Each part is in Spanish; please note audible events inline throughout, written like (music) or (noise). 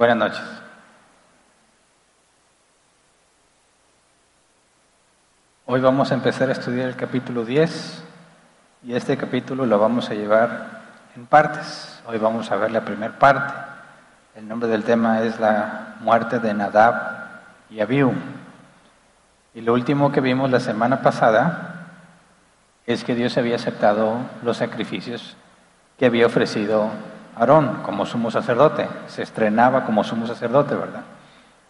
Buenas noches. Hoy vamos a empezar a estudiar el capítulo 10 y este capítulo lo vamos a llevar en partes. Hoy vamos a ver la primera parte. El nombre del tema es la muerte de Nadab y Abiú. Y lo último que vimos la semana pasada es que Dios había aceptado los sacrificios que había ofrecido Aarón como sumo sacerdote, se estrenaba como sumo sacerdote, ¿verdad?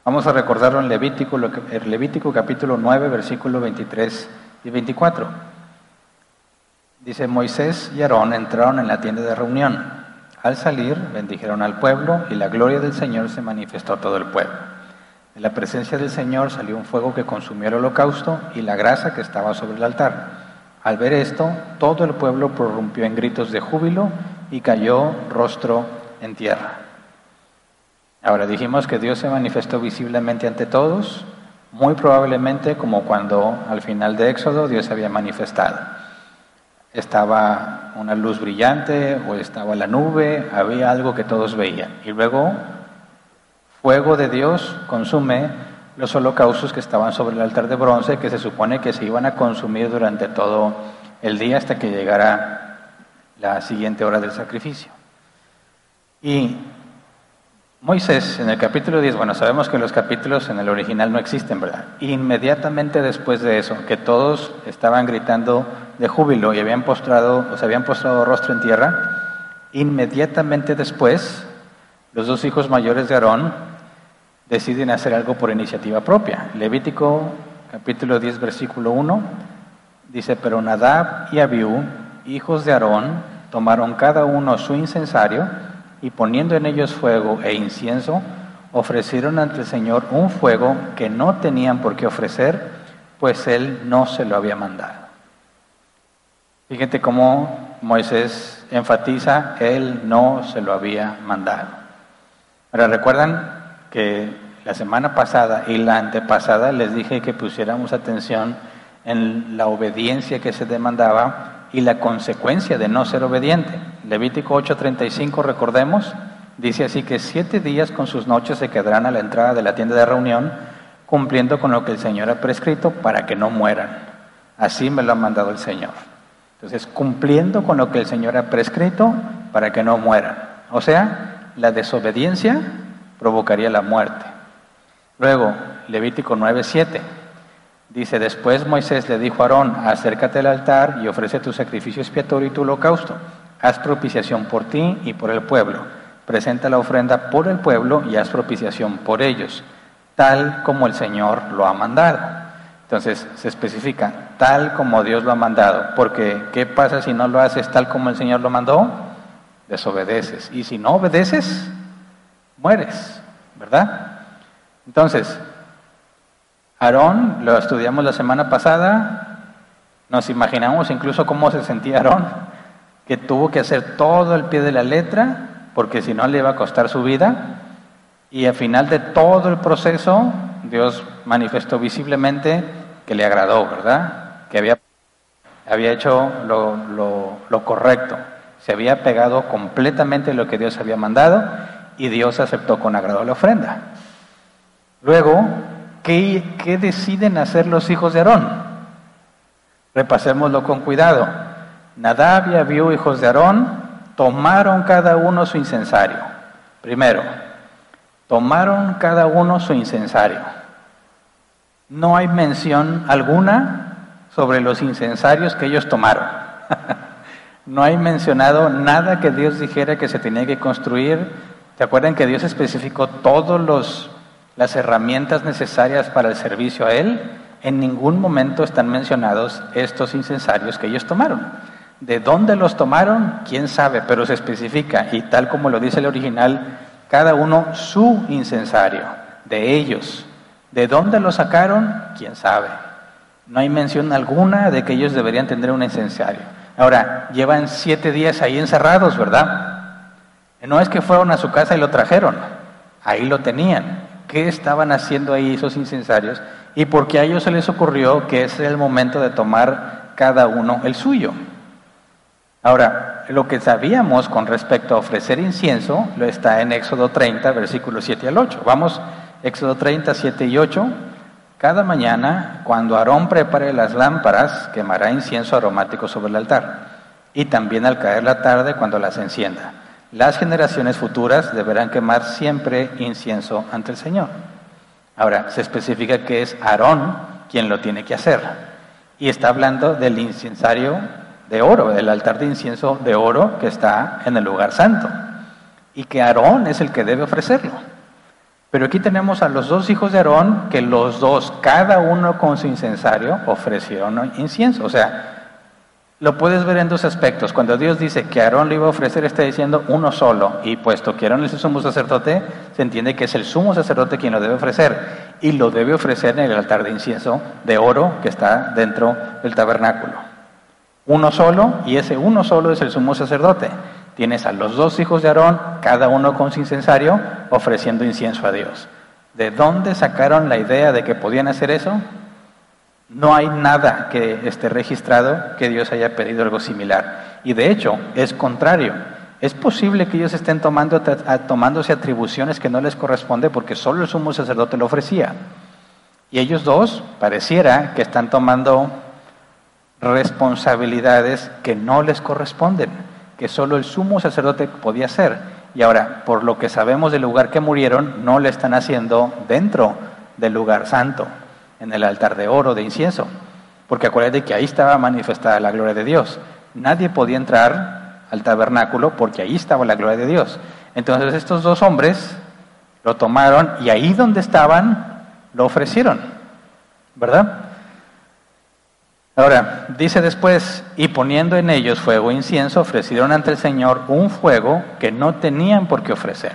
Vamos a recordarlo en Levítico, el Levítico capítulo 9, versículo 23 y 24. Dice, Moisés y Aarón entraron en la tienda de reunión. Al salir, bendijeron al pueblo y la gloria del Señor se manifestó a todo el pueblo. De la presencia del Señor salió un fuego que consumió el holocausto y la grasa que estaba sobre el altar. Al ver esto, todo el pueblo prorrumpió en gritos de júbilo y cayó rostro en tierra. Ahora dijimos que Dios se manifestó visiblemente ante todos, muy probablemente como cuando al final de Éxodo Dios se había manifestado. Estaba una luz brillante o estaba la nube, había algo que todos veían. Y luego fuego de Dios consume los holocaustos que estaban sobre el altar de bronce que se supone que se iban a consumir durante todo el día hasta que llegara la siguiente hora del sacrificio. Y Moisés en el capítulo 10, bueno, sabemos que los capítulos en el original no existen, ¿verdad? Inmediatamente después de eso, que todos estaban gritando de júbilo y habían postrado, o se habían postrado rostro en tierra, inmediatamente después, los dos hijos mayores de Aarón deciden hacer algo por iniciativa propia. Levítico capítulo 10, versículo 1, dice, pero Nadab y Abiú hijos de Aarón tomaron cada uno su incensario y poniendo en ellos fuego e incienso, ofrecieron ante el Señor un fuego que no tenían por qué ofrecer, pues Él no se lo había mandado. Fíjate cómo Moisés enfatiza, Él no se lo había mandado. Ahora recuerdan que la semana pasada y la antepasada les dije que pusiéramos atención en la obediencia que se demandaba y la consecuencia de no ser obediente. Levítico 8:35, recordemos, dice así que siete días con sus noches se quedarán a la entrada de la tienda de reunión, cumpliendo con lo que el Señor ha prescrito para que no mueran. Así me lo ha mandado el Señor. Entonces, cumpliendo con lo que el Señor ha prescrito para que no mueran. O sea, la desobediencia provocaría la muerte. Luego, Levítico 9:7. Dice, después Moisés le dijo a Aarón, acércate al altar y ofrece tu sacrificio expiatorio y tu holocausto. Haz propiciación por ti y por el pueblo. Presenta la ofrenda por el pueblo y haz propiciación por ellos, tal como el Señor lo ha mandado. Entonces se especifica, tal como Dios lo ha mandado, porque ¿qué pasa si no lo haces tal como el Señor lo mandó? Desobedeces. Y si no obedeces, mueres, ¿verdad? Entonces, Aarón, lo estudiamos la semana pasada, nos imaginamos incluso cómo se sentía Aarón, que tuvo que hacer todo el pie de la letra, porque si no le iba a costar su vida, y al final de todo el proceso, Dios manifestó visiblemente que le agradó, ¿verdad? Que había, había hecho lo, lo correcto, se había pegado completamente lo que Dios había mandado, y Dios aceptó con agrado la ofrenda. Luego, ¿Qué, deciden hacer los hijos de Aarón? Repasémoslo con cuidado. Nadab y Abiú, hijos de Aarón, tomaron cada uno su incensario. Primero, tomaron cada uno su incensario. No hay mención alguna sobre los incensarios que ellos tomaron. (laughs) No hay mencionado nada que Dios dijera que se tenía que construir. ¿Se acuerdan que Dios especificó todas las herramientas necesarias para el servicio a Él? En ningún momento están mencionados estos incensarios que ellos tomaron. ¿De dónde los tomaron? ¿Quién sabe? Pero se especifica, y tal como lo dice el original, cada uno su incensario, de ellos. ¿De dónde lo sacaron? ¿Quién sabe? No hay mención alguna de que ellos deberían tener un incensario. Ahora, llevan siete días ahí encerrados, ¿verdad? No es que fueron a su casa y lo trajeron, ahí lo tenían. ¿Qué estaban haciendo ahí esos incensarios? Y porque a ellos se les ocurrió que era el momento de tomar cada uno el suyo. Ahora, lo que sabíamos con respecto a ofrecer incienso lo está en Éxodo 30, versículos 7 al 8. Vamos, Éxodo 30, 7 y 8. Cada mañana, cuando Aarón prepare las lámparas, quemará incienso aromático sobre el altar, y también al caer la tarde cuando las encienda. Las generaciones futuras deberán quemar siempre incienso ante el Señor. Ahora, se especifica que es Aarón quien lo tiene que hacer. Y está hablando del incensario de oro, del altar de incienso de oro que está en el lugar santo. Y que Aarón es el que debe ofrecerlo. Pero aquí tenemos a los dos hijos de Aarón que los dos, cada uno con su incensario, ofrecieron incienso. O sea, lo puedes ver en dos aspectos. Cuando Dios dice que Aarón lo iba a ofrecer, está diciendo uno solo. Y puesto que Aarón es el sumo sacerdote, se entiende que es el sumo sacerdote quien lo debe ofrecer. Y lo debe ofrecer en el altar de incienso de oro que está dentro del tabernáculo. Uno solo, y ese uno solo es el sumo sacerdote. Tienes a los dos hijos de Aarón, cada uno con su incensario, ofreciendo incienso a Dios. ¿De dónde sacaron la idea de que podían hacer eso? No hay nada que esté registrado que Dios haya pedido algo similar. Y de hecho, es contrario. Es posible que ellos estén tomando, tomándose atribuciones que no les corresponde porque solo el sumo sacerdote lo ofrecía. Y ellos dos pareciera que están tomando responsabilidades que no les corresponden que solo el sumo sacerdote podía hacer. Y ahora, por lo que sabemos del lugar que murieron, no le están haciendo dentro del lugar santo, en el altar de oro, de incienso. Porque acuérdate que ahí estaba manifestada la gloria de Dios. Nadie podía entrar al tabernáculo porque ahí estaba la gloria de Dios. Entonces estos dos hombres lo tomaron y ahí donde estaban lo ofrecieron. ¿Verdad? Ahora, dice después, y poniendo en ellos fuego e incienso, ofrecieron ante el Señor un fuego que no tenían por qué ofrecer.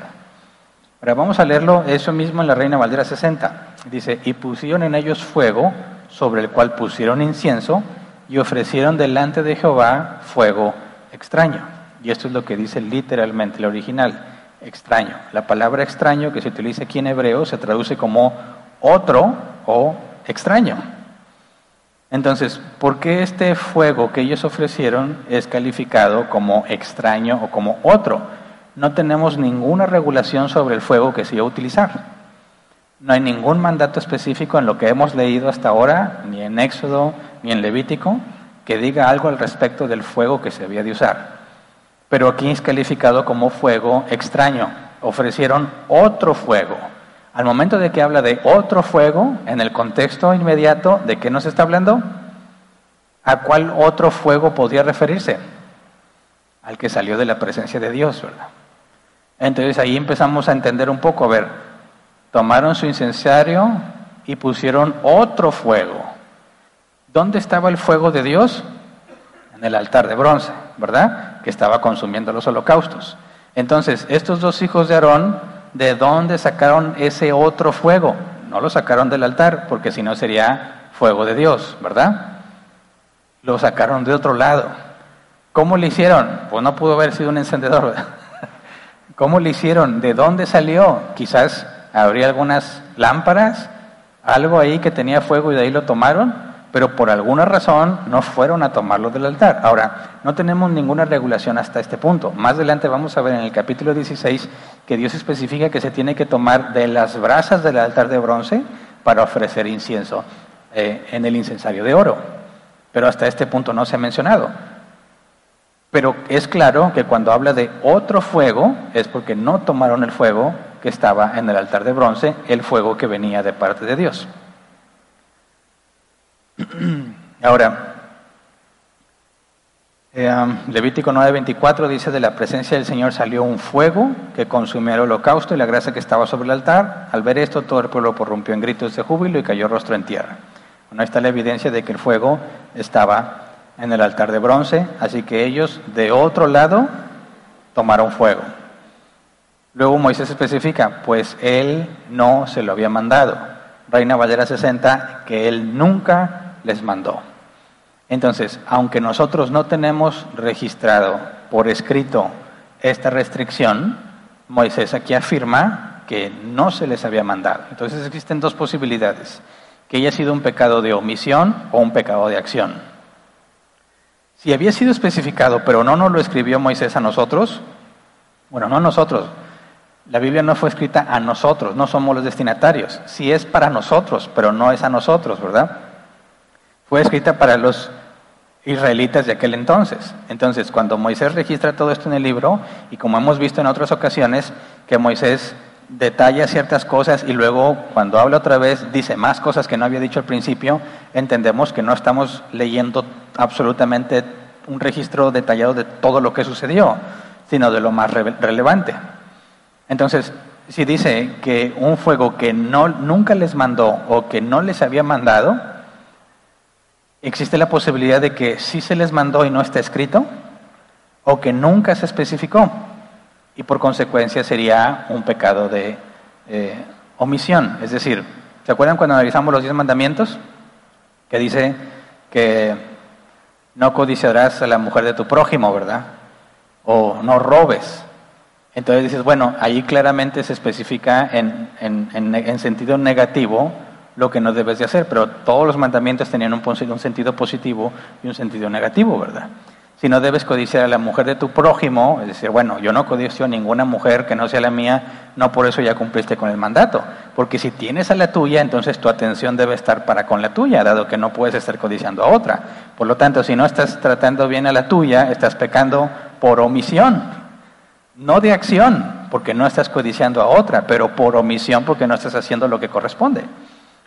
Ahora vamos a leerlo eso mismo en la Reina Valdera 60. Dice, y pusieron en ellos fuego, sobre el cual pusieron incienso, y ofrecieron delante de Jehová fuego extraño. Y esto es lo que dice literalmente el original, extraño. La palabra extraño que se utiliza aquí en hebreo se traduce como otro o extraño. Entonces, ¿por qué este fuego que ellos ofrecieron es calificado como extraño o como otro? No tenemos ninguna regulación sobre el fuego que se iba a utilizar. No hay ningún mandato específico en lo que hemos leído hasta ahora, ni en Éxodo, ni en Levítico, que diga algo al respecto del fuego que se había de usar. Pero aquí es calificado como fuego extraño. Ofrecieron otro fuego al momento de que habla de otro fuego, en el contexto inmediato, ¿de qué nos está hablando? ¿A cuál otro fuego podría referirse? Al que salió de la presencia de Dios, ¿verdad? Entonces ahí empezamos a entender un poco, a ver, tomaron su incensario y pusieron otro fuego. ¿Dónde estaba el fuego de Dios? En el altar de bronce, ¿verdad? Que estaba consumiendo los holocaustos. Entonces, estos dos hijos de Aarón ¿de dónde sacaron ese otro fuego? No lo sacaron del altar, porque si no sería fuego de Dios, ¿verdad? Lo sacaron de otro lado. ¿Cómo lo hicieron? Pues no pudo haber sido un encendedor. (laughs) ¿Cómo lo hicieron? ¿De dónde salió? Quizás habría algunas lámparas, algo ahí que tenía fuego y de ahí lo tomaron pero por alguna razón no fueron a tomarlo del altar. Ahora, no tenemos ninguna regulación hasta este punto. Más adelante vamos a ver en el capítulo 16 que Dios especifica que se tiene que tomar de las brasas del altar de bronce para ofrecer incienso eh, en el incensario de oro. Pero hasta este punto no se ha mencionado. Pero es claro que cuando habla de otro fuego es porque no tomaron el fuego que estaba en el altar de bronce, el fuego que venía de parte de Dios. (clears throat) Ahora, Eh, um, Levítico 9:24 dice, de la presencia del Señor salió un fuego que consumió el holocausto y la grasa que estaba sobre el altar. Al ver esto, todo el pueblo prorrumpió en gritos de júbilo y cayó rostro en tierra. Bueno, ahí está la evidencia de que el fuego estaba en el altar de bronce, así que ellos de otro lado tomaron fuego. Luego Moisés especifica, pues él no se lo había mandado. Reina Valera 60, que él nunca les mandó. Entonces, aunque nosotros no tenemos registrado por escrito esta restricción, Moisés aquí afirma que no se les había mandado. Entonces existen dos posibilidades, que haya sido un pecado de omisión o un pecado de acción. Si había sido especificado, pero no nos lo escribió Moisés a nosotros, bueno, no a nosotros, la Biblia no fue escrita a nosotros, no somos los destinatarios. Si es para nosotros, pero no es a nosotros, ¿verdad? Fue escrita para los israelitas de aquel entonces. Entonces, cuando Moisés registra todo esto en el libro, y como hemos visto en otras ocasiones, que Moisés detalla ciertas cosas y luego cuando habla otra vez dice más cosas que no había dicho al principio, entendemos que no estamos leyendo absolutamente un registro detallado de todo lo que sucedió, sino de lo más relevante. Entonces, si dice que un fuego que no, nunca les mandó o que no les había mandado, existe la posibilidad de que sí se les mandó y no está escrito, o que nunca se especificó, y por consecuencia sería un pecado de eh, omisión. Es decir, ¿se acuerdan cuando analizamos los diez mandamientos? Que dice que no codiciarás a la mujer de tu prójimo, ¿verdad? O no robes. Entonces dices, bueno, ahí claramente se especifica en, en sentido negativo lo que no debes de hacer, pero todos los mandamientos tenían un, un sentido positivo y un sentido negativo, ¿verdad? Si no debes codiciar a la mujer de tu prójimo, es decir, bueno, yo no codicio a ninguna mujer que no sea la mía, no por eso ya cumpliste con el mandato. Porque si tienes a la tuya, entonces tu atención debe estar para con la tuya, dado que no puedes estar codiciando a otra. Por lo tanto, si no estás tratando bien a la tuya, estás pecando por omisión, no de acción, porque no estás codiciando a otra, pero por omisión porque no estás haciendo lo que corresponde.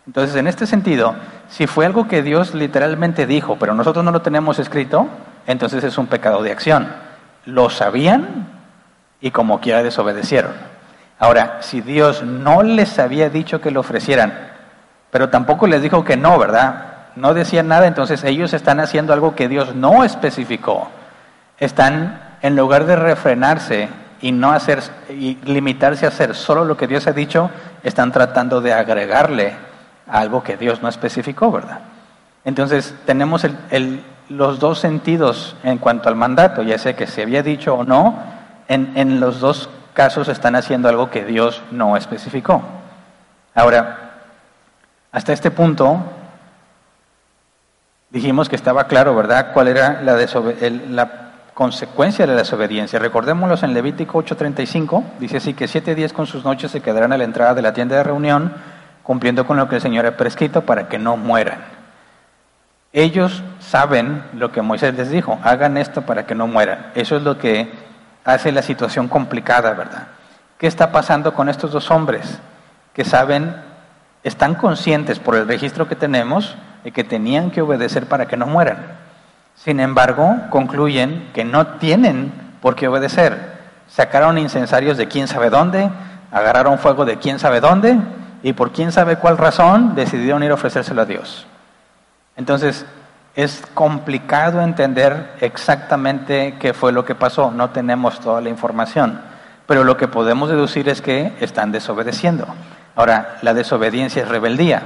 Entonces, en este sentido, si fue algo que Dios literalmente dijo, pero nosotros no lo tenemos escrito, entonces es un pecado de acción. Lo sabían y como quiera desobedecieron. Ahora, si Dios no les había dicho que lo ofrecieran, pero tampoco les dijo que no, ¿verdad? No decían nada, entonces ellos están haciendo algo que Dios no especificó. Están, en lugar de refrenarse y no hacer y limitarse a hacer solo lo que Dios ha dicho, están tratando de agregarle algo que Dios no especificó, ¿verdad? Entonces tenemos los dos sentidos en cuanto al mandato, ya sea que se había dicho o no, en, en los dos casos están haciendo algo que Dios no especificó. Ahora, hasta este punto dijimos que estaba claro, ¿verdad?, cuál era la, la consecuencia de la desobediencia. Recordémoslos en Levítico 8:35, dice así que siete días con sus noches se quedarán a la entrada de la tienda de reunión cumpliendo con lo que el Señor ha prescrito para que no mueran. Ellos saben lo que Moisés les dijo, hagan esto para que no mueran. Eso es lo que hace la situación complicada, ¿verdad? ¿Qué está pasando con estos dos hombres que saben, están conscientes por el registro que tenemos de que tenían que obedecer para que no mueran? Sin embargo, concluyen que no tienen por qué obedecer. Sacaron incensarios de quién sabe dónde, agarraron fuego de quién sabe dónde y por quién sabe cuál razón decidieron ir a ofrecérselo a Dios. Entonces, es complicado entender exactamente qué fue lo que pasó, no tenemos toda la información, pero lo que podemos deducir es que están desobedeciendo. Ahora, la desobediencia es rebeldía.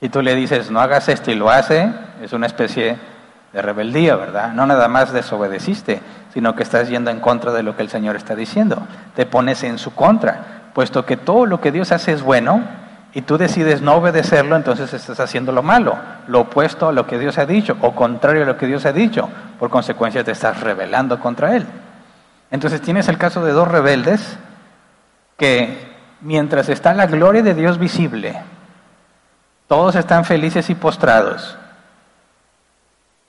Si tú le dices, no hagas esto y lo hace, es una especie de rebeldía, ¿verdad? No nada más desobedeciste, sino que estás yendo en contra de lo que el Señor está diciendo. Te pones en su contra puesto que todo lo que Dios hace es bueno y tú decides no obedecerlo, entonces estás haciendo lo malo, lo opuesto a lo que Dios ha dicho o contrario a lo que Dios ha dicho. Por consecuencia te estás rebelando contra Él. Entonces tienes el caso de dos rebeldes que mientras está la gloria de Dios visible, todos están felices y postrados.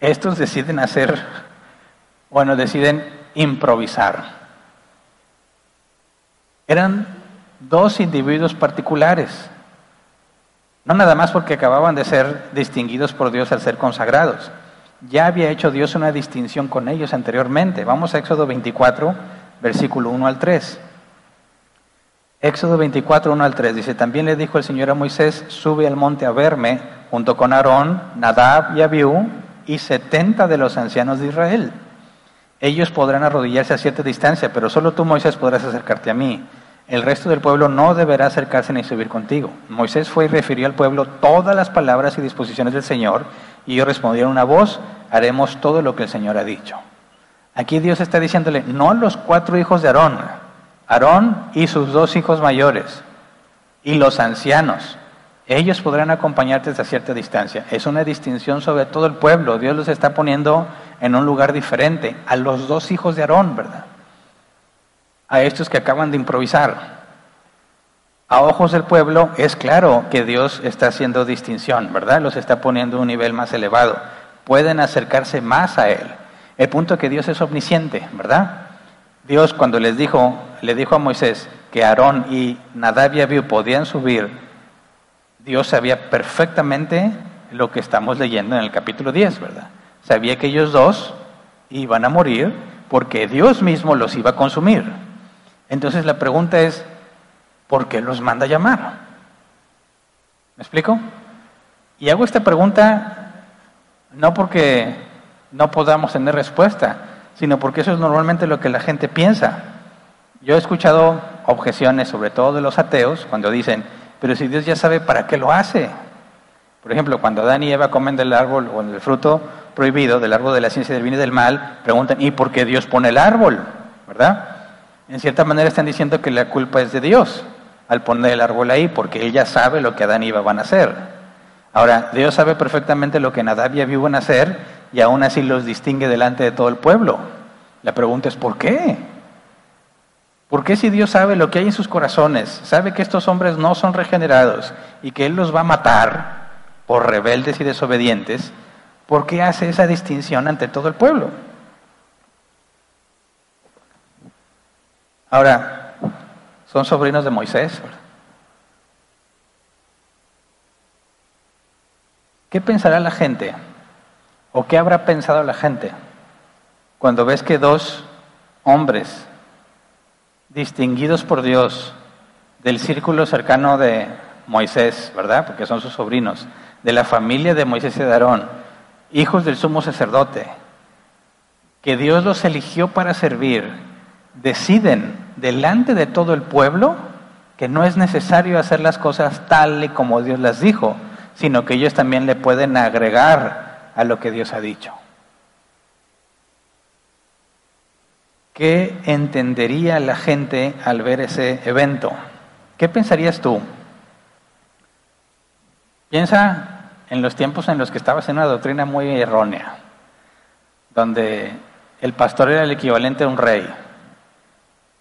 Estos deciden hacer, bueno, deciden improvisar. Eran dos individuos particulares. No nada más porque acababan de ser distinguidos por Dios al ser consagrados. Ya había hecho Dios una distinción con ellos anteriormente. Vamos a Éxodo 24, versículo 1 al 3. Éxodo 24, 1 al 3 dice, también le dijo el Señor a Moisés, sube al monte a verme, junto con Aarón, Nadab y Abiú, y setenta de los ancianos de Israel. Ellos podrán arrodillarse a cierta distancia, pero solo tú, Moisés, podrás acercarte a mí. El resto del pueblo no deberá acercarse ni subir contigo. Moisés fue y refirió al pueblo todas las palabras y disposiciones del Señor, y ellos respondieron una voz, haremos todo lo que el Señor ha dicho. Aquí Dios está diciéndole, no a los cuatro hijos de Aarón, Aarón y sus dos hijos mayores, y los ancianos, ellos podrán acompañarte desde cierta distancia. Es una distinción sobre todo el pueblo. Dios los está poniendo en un lugar diferente. A los dos hijos de Aarón, ¿verdad? A estos que acaban de improvisar. A ojos del pueblo es claro que Dios está haciendo distinción, ¿verdad? Los está poniendo a un nivel más elevado. Pueden acercarse más a Él. El punto es que Dios es omnisciente, ¿verdad? Dios cuando les dijo, le dijo a Moisés que Aarón y Nadab y Abiú podían subir Dios sabía perfectamente lo que estamos leyendo en el capítulo 10, ¿verdad? Sabía que ellos dos iban a morir porque Dios mismo los iba a consumir. Entonces la pregunta es, ¿por qué los manda a llamar? ¿Me explico? Y hago esta pregunta no porque no podamos tener respuesta, sino porque eso es normalmente lo que la gente piensa. Yo he escuchado objeciones, sobre todo de los ateos, cuando dicen, pero si Dios ya sabe para qué lo hace. Por ejemplo, cuando Adán y Eva comen del árbol o del fruto prohibido, del árbol de la ciencia del bien y del mal, preguntan, ¿y por qué Dios pone el árbol? ¿Verdad? En cierta manera están diciendo que la culpa es de Dios al poner el árbol ahí, porque Él ya sabe lo que Adán y Eva van a hacer. Ahora, Dios sabe perfectamente lo que Nadab y Abiú van a hacer y aún así los distingue delante de todo el pueblo. La pregunta es, ¿por qué? ¿Por qué si Dios sabe lo que hay en sus corazones, sabe que estos hombres no son regenerados y que Él los va a matar por rebeldes y desobedientes, ¿por qué hace esa distinción ante todo el pueblo? Ahora, son sobrinos de Moisés. ¿Qué pensará la gente? ¿O qué habrá pensado la gente cuando ves que dos hombres distinguidos por Dios del círculo cercano de Moisés, ¿verdad? Porque son sus sobrinos, de la familia de Moisés y de Aarón, hijos del sumo sacerdote, que Dios los eligió para servir, deciden delante de todo el pueblo que no es necesario hacer las cosas tal y como Dios las dijo, sino que ellos también le pueden agregar a lo que Dios ha dicho. ¿Qué entendería la gente al ver ese evento? ¿Qué pensarías tú? Piensa en los tiempos en los que estabas en una doctrina muy errónea, donde el pastor era el equivalente a un rey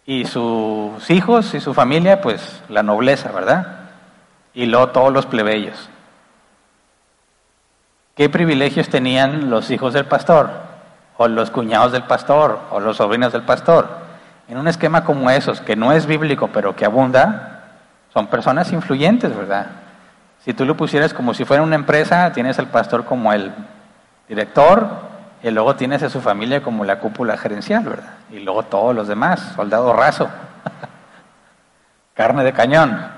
y sus hijos y su familia, pues la nobleza, ¿verdad? Y luego todos los plebeyos. ¿Qué privilegios tenían los hijos del pastor? O los cuñados del pastor, o los sobrinos del pastor. En un esquema como esos, que no es bíblico, pero que abunda, son personas influyentes, ¿verdad? Si tú lo pusieras como si fuera una empresa, tienes al pastor como el director, y luego tienes a su familia como la cúpula gerencial, ¿verdad? Y luego todos los demás, soldado raso, (laughs) carne de cañón.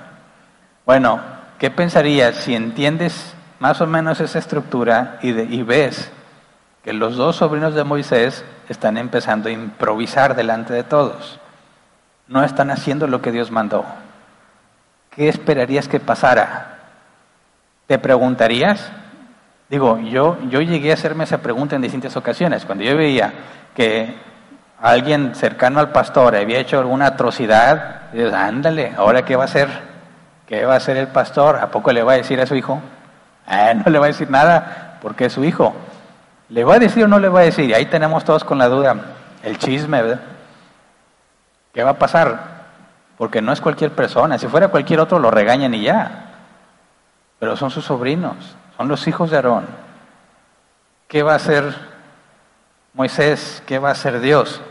Bueno, ¿qué pensarías si entiendes más o menos esa estructura y, y ves que los dos sobrinos de Moisés están empezando a improvisar delante de todos. No están haciendo lo que Dios mandó. ¿Qué esperarías que pasara? ¿Te preguntarías? Digo, yo, yo llegué a hacerme esa pregunta en distintas ocasiones. Cuando yo veía que alguien cercano al pastor había hecho alguna atrocidad, dices, ándale, ¿ahora qué va a hacer? ¿Qué va a hacer el pastor? ¿A poco le va a decir a su hijo? Ah, no le va a decir nada porque es su hijo. ¿Le va a decir o no le va a decir? Y ahí tenemos todos con la duda, el chisme, ¿verdad? ¿Qué va a pasar? Porque no es cualquier persona, si fuera cualquier otro lo regañan y ya. Pero son sus sobrinos, son los hijos de Aarón. ¿Qué va a hacer Moisés? ¿Qué va a hacer Dios?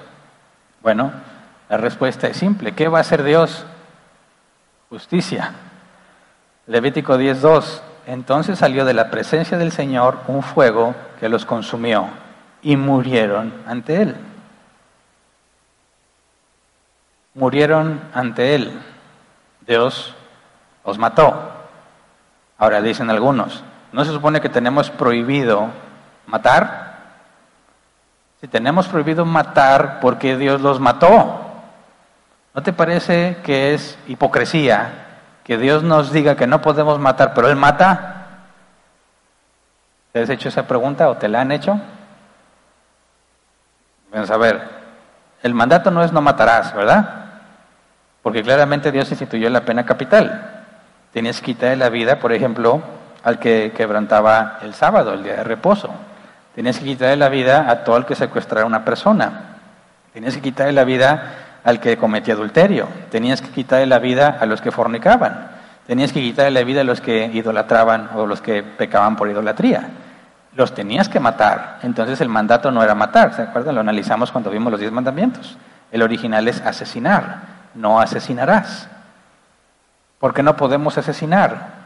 Bueno, la respuesta es simple. ¿Qué va a hacer Dios? Justicia. Levítico 10.2 entonces salió de la presencia del Señor un fuego que los consumió y murieron ante Él. Murieron ante Él. Dios los mató. Ahora dicen algunos, ¿no se supone que tenemos prohibido matar? Si tenemos prohibido matar, ¿por qué Dios los mató? ¿No te parece que es hipocresía que Dios nos diga que no podemos matar, pero Él mata? ¿Te has hecho esa pregunta o te la han hecho? Vamos a ver, el mandato no es no matarás, ¿verdad? Porque claramente Dios instituyó la pena capital. Tenías que quitarle la vida, por ejemplo, al que quebrantaba el sábado, el día de reposo. Tenías que quitarle la vida a todo el que secuestrara a una persona. Tenías que quitarle la vida al que cometía adulterio. Tenías que quitarle la vida a los que fornicaban. Tenías que quitarle la vida a los que idolatraban o los que pecaban por idolatría. Los tenías que matar. Entonces el mandato no era matar, ¿se acuerdan? Lo analizamos cuando vimos los diez mandamientos. El original es asesinar no asesinarás. ¿Por qué no podemos asesinar?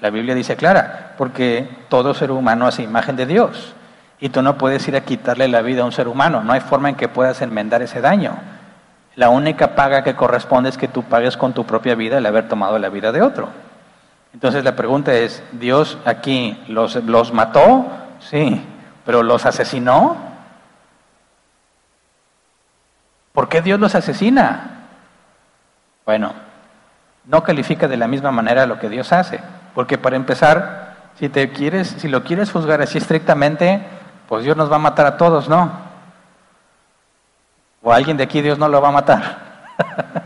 La Biblia dice clara, porque todo ser humano hace imagen de Dios. Y tú no puedes ir a quitarle la vida a un ser humano. No hay forma en que puedas enmendar ese daño. La única paga que corresponde es que tú pagues con tu propia vida el haber tomado la vida de otro. Entonces la pregunta es, ¿Dios aquí los, los mató? Sí, pero ¿los asesinó? ¿Por qué Dios los asesina? Bueno, no califica de la misma manera lo que Dios hace, porque para empezar, si te quieres, si lo quieres juzgar así estrictamente, pues Dios nos va a matar a todos, ¿no? O alguien de aquí Dios no lo va a matar. (laughs)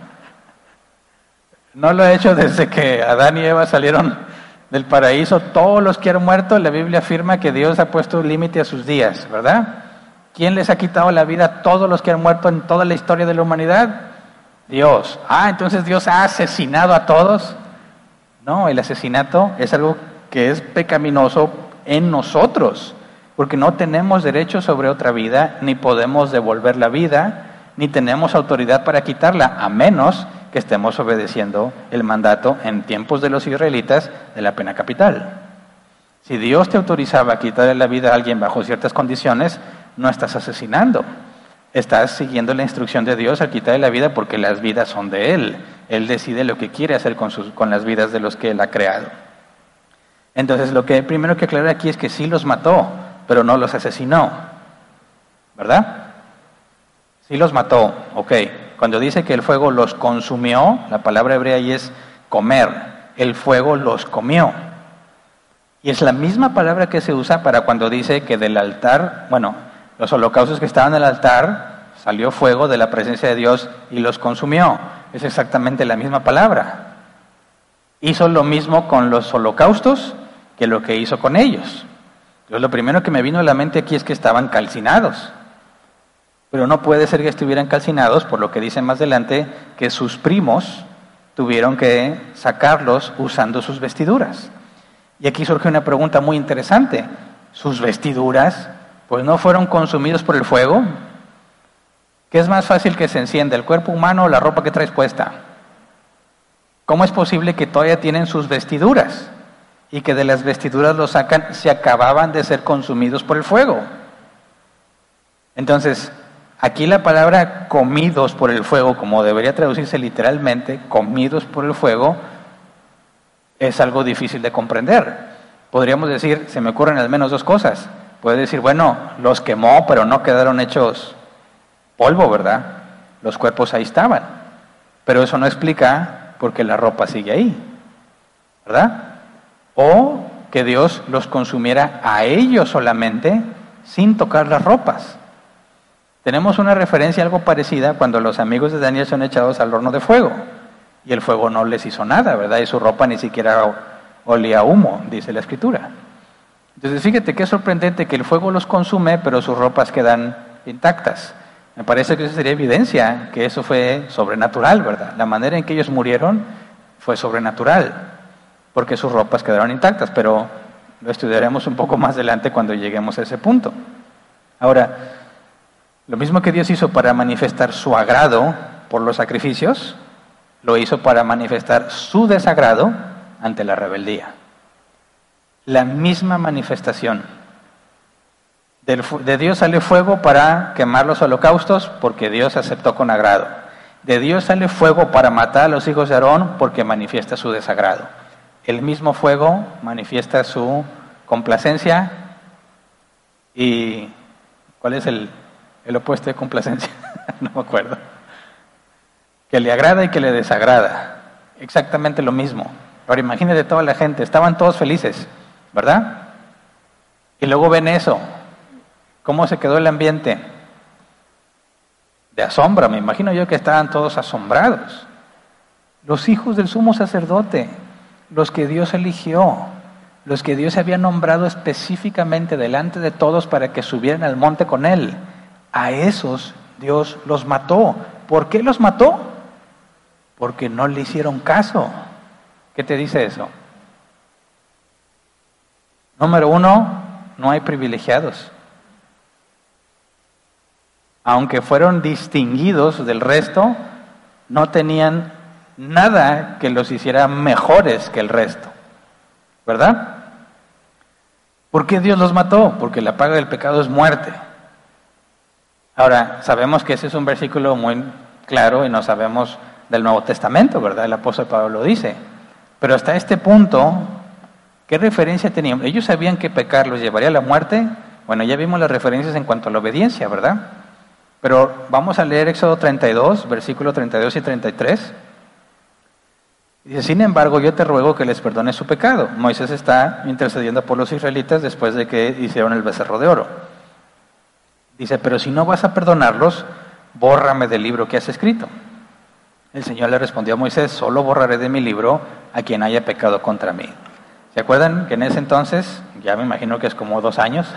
no lo ha hecho desde que Adán y Eva salieron del paraíso. Todos los que han muerto, la Biblia afirma que Dios ha puesto un límite a sus días, ¿verdad? ¿Quién les ha quitado la vida a todos los que han muerto en toda la historia de la humanidad? Dios. Ah, entonces Dios ha asesinado a todos. No, el asesinato es algo que es pecaminoso en nosotros, porque no tenemos derecho sobre otra vida, ni podemos devolver la vida, ni tenemos autoridad para quitarla, a menos que estemos obedeciendo el mandato en tiempos de los israelitas de la pena capital. Si Dios te autorizaba a quitarle la vida a alguien bajo ciertas condiciones, no estás asesinando, Estás siguiendo la instrucción de Dios al quitarle la vida porque las vidas son de Él. Él decide lo que quiere hacer con, sus, con las vidas de los que Él ha creado. Entonces, lo que primero que aclarar aquí es que sí los mató, pero no los asesinó. ¿Verdad? Sí los mató, ok. Cuando dice que el fuego los consumió, la palabra hebrea ahí es comer. El fuego los comió. Y es la misma palabra que se usa para cuando dice que del altar, bueno, los holocaustos que estaban en el altar, salió fuego de la presencia de Dios y los consumió. Es exactamente la misma palabra. Hizo lo mismo con los holocaustos que lo que hizo con ellos. Entonces, lo primero que me vino a la mente aquí es que estaban calcinados. Pero no puede ser que estuvieran calcinados, por lo que dice más adelante, que sus primos tuvieron que sacarlos usando sus vestiduras. Y aquí surge una pregunta muy interesante. ¿Sus vestiduras pues no fueron consumidos por el fuego. ¿Qué es más fácil que se encienda, el cuerpo humano o la ropa que traes puesta? ¿Cómo es posible que todavía tienen sus vestiduras y que de las vestiduras los sacan si acababan de ser consumidos por el fuego? Entonces, aquí la palabra comidos por el fuego, como debería traducirse literalmente, comidos por el fuego, es algo difícil de comprender. Podríamos decir, se me ocurren al menos dos cosas. Puede decir, bueno, los quemó, pero no quedaron hechos polvo, ¿verdad? Los cuerpos ahí estaban. Pero eso no explica por qué la ropa sigue ahí, ¿verdad? O que Dios los consumiera a ellos solamente sin tocar las ropas. Tenemos una referencia algo parecida cuando los amigos de Daniel son echados al horno de fuego y el fuego no les hizo nada, ¿verdad? Y su ropa ni siquiera olía humo, dice la escritura. Entonces fíjate qué sorprendente que el fuego los consume, pero sus ropas quedan intactas. Me parece que eso sería evidencia que eso fue sobrenatural, ¿verdad? La manera en que ellos murieron fue sobrenatural, porque sus ropas quedaron intactas, pero lo estudiaremos un poco más adelante cuando lleguemos a ese punto. Ahora, lo mismo que Dios hizo para manifestar su agrado por los sacrificios, lo hizo para manifestar su desagrado ante la rebeldía. la misma manifestación. de Dios sale fuego para quemar los holocaustos porque Dios aceptó con agrado. De Dios sale fuego para matar a los hijos de Aarón porque manifiesta su desagrado. El mismo fuego manifiesta su complacencia y ¿cuál es el, el opuesto de complacencia? (laughs) no me acuerdo. Que le agrada y que le desagrada. Exactamente lo mismo. Ahora imagínate toda la gente, estaban todos felices, ¿verdad? Y luego ven eso. ¿Cómo se quedó el ambiente? De asombro, me imagino yo que estaban todos asombrados. Los hijos del sumo sacerdote, los que Dios eligió, los que Dios había nombrado específicamente delante de todos para que subieran al monte con él, a esos Dios los mató. ¿Por qué los mató? Porque no le hicieron caso. ¿Qué te dice eso? Número uno, no hay privilegiados. Aunque fueron distinguidos del resto, no tenían nada que los hiciera mejores que el resto. ¿Verdad? ¿Por qué Dios los mató? Porque la paga del pecado es muerte. Ahora, sabemos que ese es un versículo muy claro y no sabemos del Nuevo Testamento, ¿verdad? El apóstol Pablo lo dice. Pero hasta este punto, ¿qué referencia tenían? Ellos sabían que pecar los llevaría a la muerte. Bueno, ya vimos las referencias en cuanto a la obediencia, ¿verdad? Pero vamos a leer Éxodo 32, versículos 32 y 33. Dice, sin embargo, yo te ruego que les perdones su pecado. Moisés está intercediendo por los israelitas después de que hicieron el becerro de oro. Dice, pero si no vas a perdonarlos, bórrame del libro que has escrito. El Señor le respondió a Moisés, solo borraré de mi libro a quien haya pecado contra mí. ¿Se acuerdan que en ese entonces, ya me imagino que es como dos años,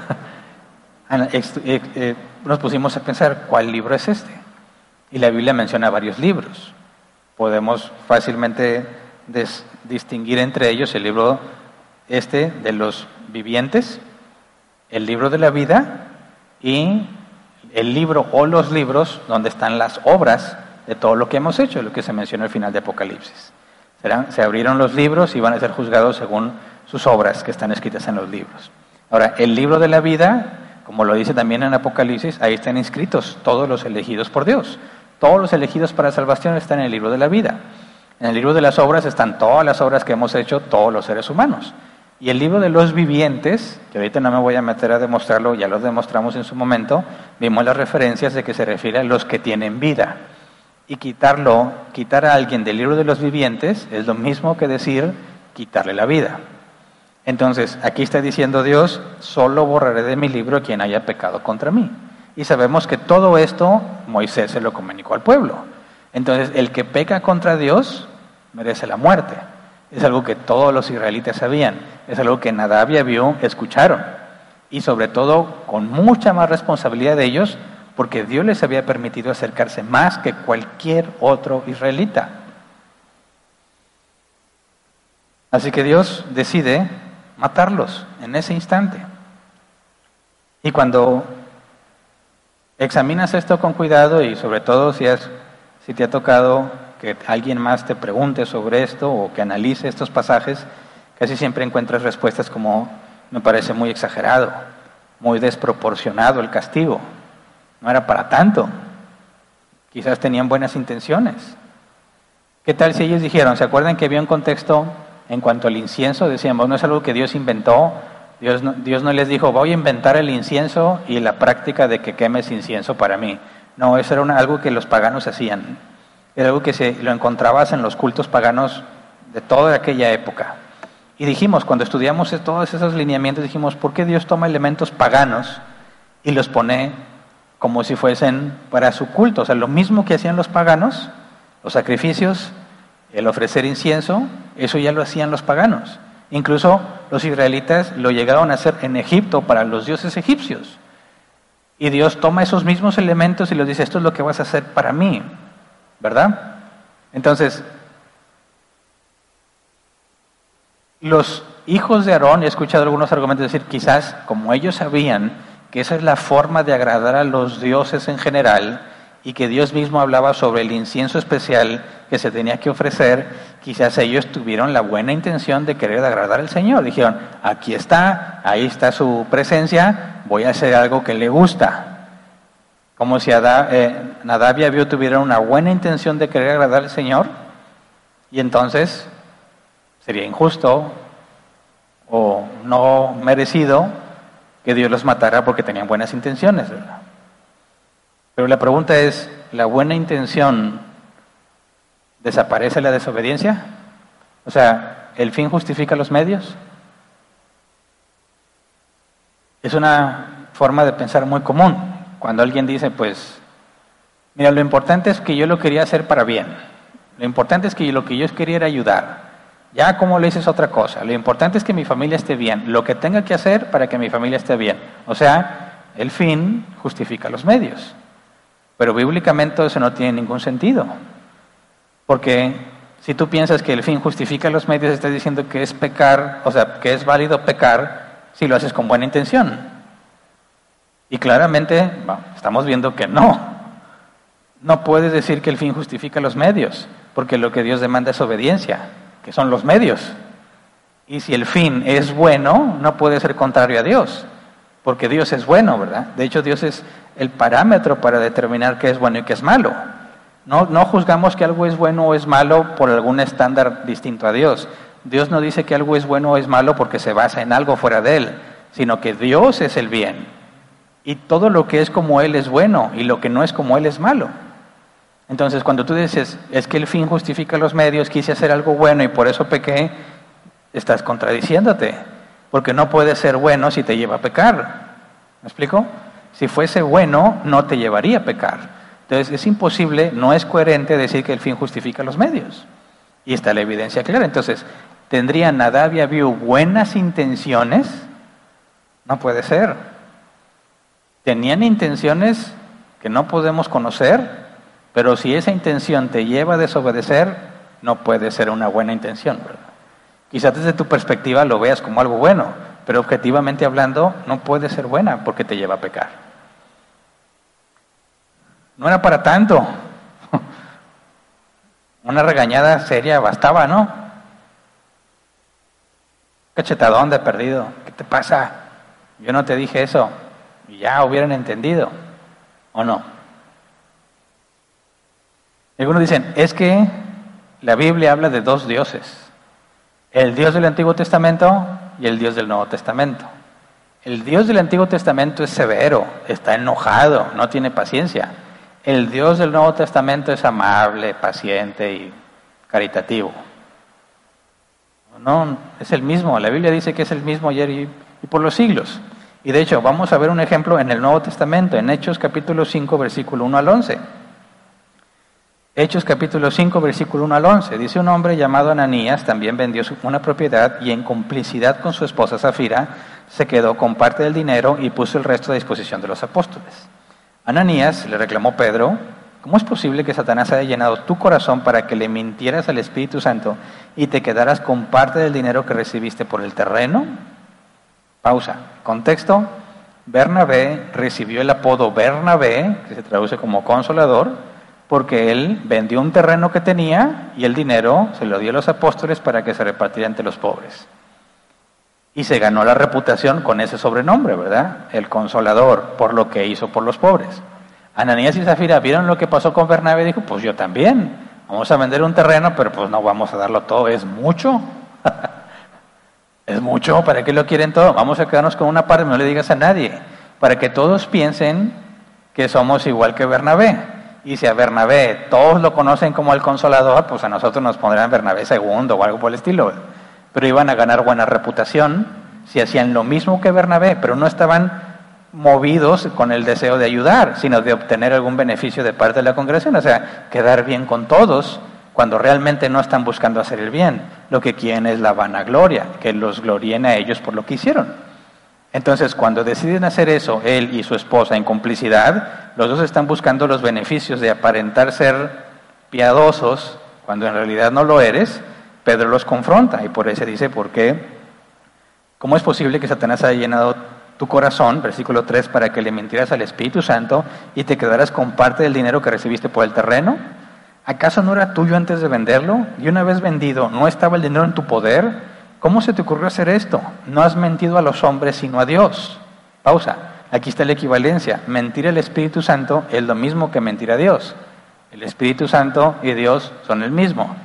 (laughs) eh, eh, nos pusimos a pensar, ¿cuál libro es este? Y la Biblia menciona varios libros. Podemos fácilmente distinguir entre ellos el libro este de los vivientes, el libro de la vida y el libro o los libros donde están las obras de todo lo que hemos hecho, lo que se menciona al final de Apocalipsis. Serán, se abrieron los libros y van a ser juzgados según sus obras que están escritas en los libros. Ahora, el libro de la vida, como lo dice también en Apocalipsis, ahí están inscritos todos los elegidos por Dios. Todos los elegidos para salvación están en el libro de la vida. En el libro de las obras están todas las obras que hemos hecho todos los seres humanos. Y el libro de los vivientes, que ahorita no me voy a meter a demostrarlo, ya lo demostramos en su momento, vimos las referencias de que se refiere a los que tienen vida. Y quitarlo, quitar a alguien del libro de los vivientes es lo mismo que decir quitarle la vida. Entonces, aquí está diciendo Dios, solo borraré de mi libro quien haya pecado contra mí. Y sabemos que todo esto Moisés se lo comunicó al pueblo. Entonces, el que peca contra Dios merece la muerte. Es algo que todos los israelitas sabían, es algo que Nadab Abiú escucharon. Y sobre todo con mucha más responsabilidad de ellos, porque Dios les había permitido acercarse más que cualquier otro israelita. Así que Dios decide matarlos en ese instante. Y cuando examinas esto con cuidado y sobre todo si, has, si te ha tocado que alguien más te pregunte sobre esto o que analice estos pasajes, casi siempre encuentras respuestas como me parece muy exagerado, muy desproporcionado el castigo. No era para tanto. Quizás tenían buenas intenciones. ¿Qué tal si ellos dijeron, ¿se acuerdan que había un contexto en cuanto al incienso? Decíamos, no es algo que Dios inventó. Dios no, Dios no les dijo, voy a inventar el incienso y la práctica de que quemes incienso para mí. No, eso era algo que los paganos hacían. Era algo que se, lo encontrabas en los cultos paganos de toda aquella época. Y dijimos, cuando estudiamos todos esos lineamientos, dijimos, ¿por qué Dios toma elementos paganos y los pone como si fuesen para su culto? O sea, lo mismo que hacían los paganos, los sacrificios, el ofrecer incienso, eso ya lo hacían los paganos. Incluso los israelitas lo llegaron a hacer en Egipto para los dioses egipcios. Y Dios toma esos mismos elementos y les dice, esto es lo que vas a hacer para mí. ¿Verdad? Entonces, los hijos de Aarón, he escuchado algunos argumentos decir, quizás como ellos sabían que esa es la forma de agradar a los dioses en general, y que Dios mismo hablaba sobre el incienso especial que se tenía que ofrecer, quizás ellos tuvieron la buena intención de querer agradar al Señor. Dijeron, aquí está, ahí está su presencia, voy a hacer algo que le gusta. Como si eh, Nadab y Abiú tuvieran una buena intención de querer agradar al Señor, y entonces sería injusto o no merecido que Dios los matara porque tenían buenas intenciones. Pero la pregunta es, ¿la buena intención desaparece la desobediencia? O sea, ¿el fin justifica los medios? Es una forma de pensar muy común. Cuando alguien dice, pues, mira, lo importante es que yo lo quería hacer para bien. Lo importante es que lo que yo quería era ayudar. Ya como le dices otra cosa. Lo importante es que mi familia esté bien. Lo que tenga que hacer para que mi familia esté bien. O sea, el fin justifica los medios. Pero bíblicamente eso no tiene ningún sentido. Porque si tú piensas que el fin justifica los medios, estás diciendo que es pecar, o sea, que es válido pecar si lo haces con buena intención. Y claramente estamos viendo que no. No puedes decir que el fin justifica los medios, porque lo que Dios demanda es obediencia que son los medios. Y si el fin es bueno, no puede ser contrario a Dios, porque Dios es bueno, ¿verdad? De hecho, Dios es el parámetro para determinar qué es bueno y qué es malo. No, no juzgamos que algo es bueno o es malo por algún estándar distinto a Dios. Dios no dice que algo es bueno o es malo porque se basa en algo fuera de Él, sino que Dios es el bien. Y todo lo que es como Él es bueno y lo que no es como Él es malo. Entonces, cuando tú dices, es que el fin justifica los medios, quise hacer algo bueno y por eso pequé, estás contradiciéndote, porque no puede ser bueno si te lleva a pecar. ¿Me explico? Si fuese bueno, no te llevaría a pecar. Entonces, es imposible, no es coherente decir que el fin justifica los medios. Y está la evidencia clara. Entonces, ¿tendrían Nadab y Abiú buenas intenciones? No puede ser. ¿Tenían intenciones que no podemos conocer? Pero si esa intención te lleva a desobedecer, no puede ser una buena intención, ¿verdad? Quizás desde tu perspectiva lo veas como algo bueno, pero objetivamente hablando no puede ser buena porque te lleva a pecar. No era para tanto. (laughs) Una regañada seria bastaba, ¿no? Cachetadón de perdido. ¿Qué te pasa? Yo no te dije eso. Y ya hubieran entendido. ¿O no? Algunos dicen, es que la Biblia habla de dos dioses, el Dios del Antiguo Testamento y el Dios del Nuevo Testamento. El Dios del Antiguo Testamento es severo, está enojado, no tiene paciencia. El Dios del Nuevo Testamento es amable, paciente y caritativo. No, es el mismo. La Biblia dice que es el mismo ayer y, y, por los siglos. Y de hecho, vamos a ver un ejemplo en el Nuevo Testamento, en Hechos capítulo 5, versículo 1 al 11. Hechos capítulo 5, versículo 1 al 11. Dice un hombre llamado Ananías, también vendió una propiedad y en complicidad con su esposa Zafira se quedó con parte del dinero y puso el resto a disposición de los apóstoles. Ananías le reclamó Pedro, ¿cómo es posible que Satanás haya llenado tu corazón para que le mintieras al Espíritu Santo y te quedaras con parte del dinero que recibiste por el terreno? Pausa. Contexto. Bernabé recibió el apodo Bernabé, que se traduce como consolador, porque él vendió un terreno que tenía y el dinero se lo dio a los apóstoles para que se repartiera entre los pobres. Y se ganó la reputación con ese sobrenombre, ¿verdad? El consolador, por lo que hizo por los pobres. Ananías y Zafira vieron lo que pasó con Bernabé y dijo, pues yo también, vamos a vender un terreno, pero pues no vamos a darlo todo, es mucho. (laughs) es mucho, ¿para qué lo quieren todo? Vamos a quedarnos con una parte, no le digas a nadie, para que todos piensen que somos igual que Bernabé. Y si a Bernabé todos lo conocen como el consolador, pues a nosotros nos pondrán Bernabé segundo o algo por el estilo. Pero iban a ganar buena reputación si hacían lo mismo que Bernabé, pero no estaban movidos con el deseo de ayudar, sino de obtener algún beneficio de parte de la congregación, o sea, quedar bien con todos cuando realmente no están buscando hacer el bien. Lo que quieren es la vanagloria, que los glorien a ellos por lo que hicieron. Entonces, cuando deciden hacer eso, él y su esposa en complicidad, los dos están buscando los beneficios de aparentar ser piadosos cuando en realidad no lo eres. Pedro los confronta y por eso dice, ¿por qué? ¿Cómo es posible que Satanás haya llenado tu corazón, versículo 3, para que le mintieras al Espíritu Santo y te quedaras con parte del dinero que recibiste por el terreno? ¿Acaso no era tuyo antes de venderlo? Y una vez vendido, ¿no estaba el dinero en tu poder? ¿Cómo se te ocurrió hacer esto? No has mentido a los hombres, sino a Dios. Pausa. Aquí está la equivalencia. Mentir al Espíritu Santo es lo mismo que mentir a Dios. El Espíritu Santo y Dios son el mismo.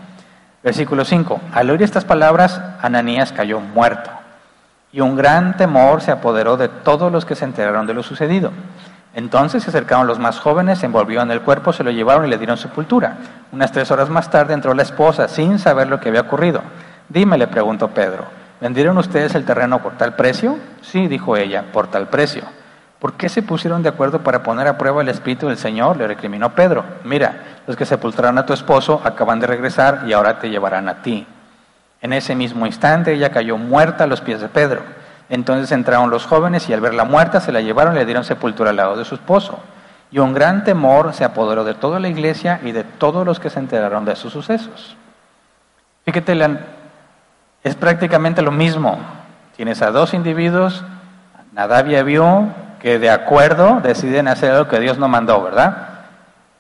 Versículo 5. Al oír estas palabras, Ananías cayó muerto. Y un gran temor se apoderó de todos los que se enteraron de lo sucedido. Entonces se acercaron los más jóvenes, se envolvió en el cuerpo, se lo llevaron y le dieron sepultura. Unas tres horas más tarde entró la esposa sin saber lo que había ocurrido. Dime, le preguntó Pedro, ¿vendieron ustedes el terreno por tal precio? Sí, dijo ella, por tal precio. ¿Por qué se pusieron de acuerdo para poner a prueba el Espíritu del Señor? Le recriminó Pedro. Mira, los que sepultaron a tu esposo acaban de regresar y ahora te llevarán a ti. En ese mismo instante ella cayó muerta a los pies de Pedro. Entonces entraron los jóvenes y al verla muerta se la llevaron y le dieron sepultura al lado de su esposo. Y un gran temor se apoderó de toda la iglesia y de todos los que se enteraron de sus sucesos. Fíjate, es prácticamente lo mismo. Tienes a dos individuos, Nadab y Abiú, que de acuerdo deciden hacer lo que Dios no mandó, ¿verdad?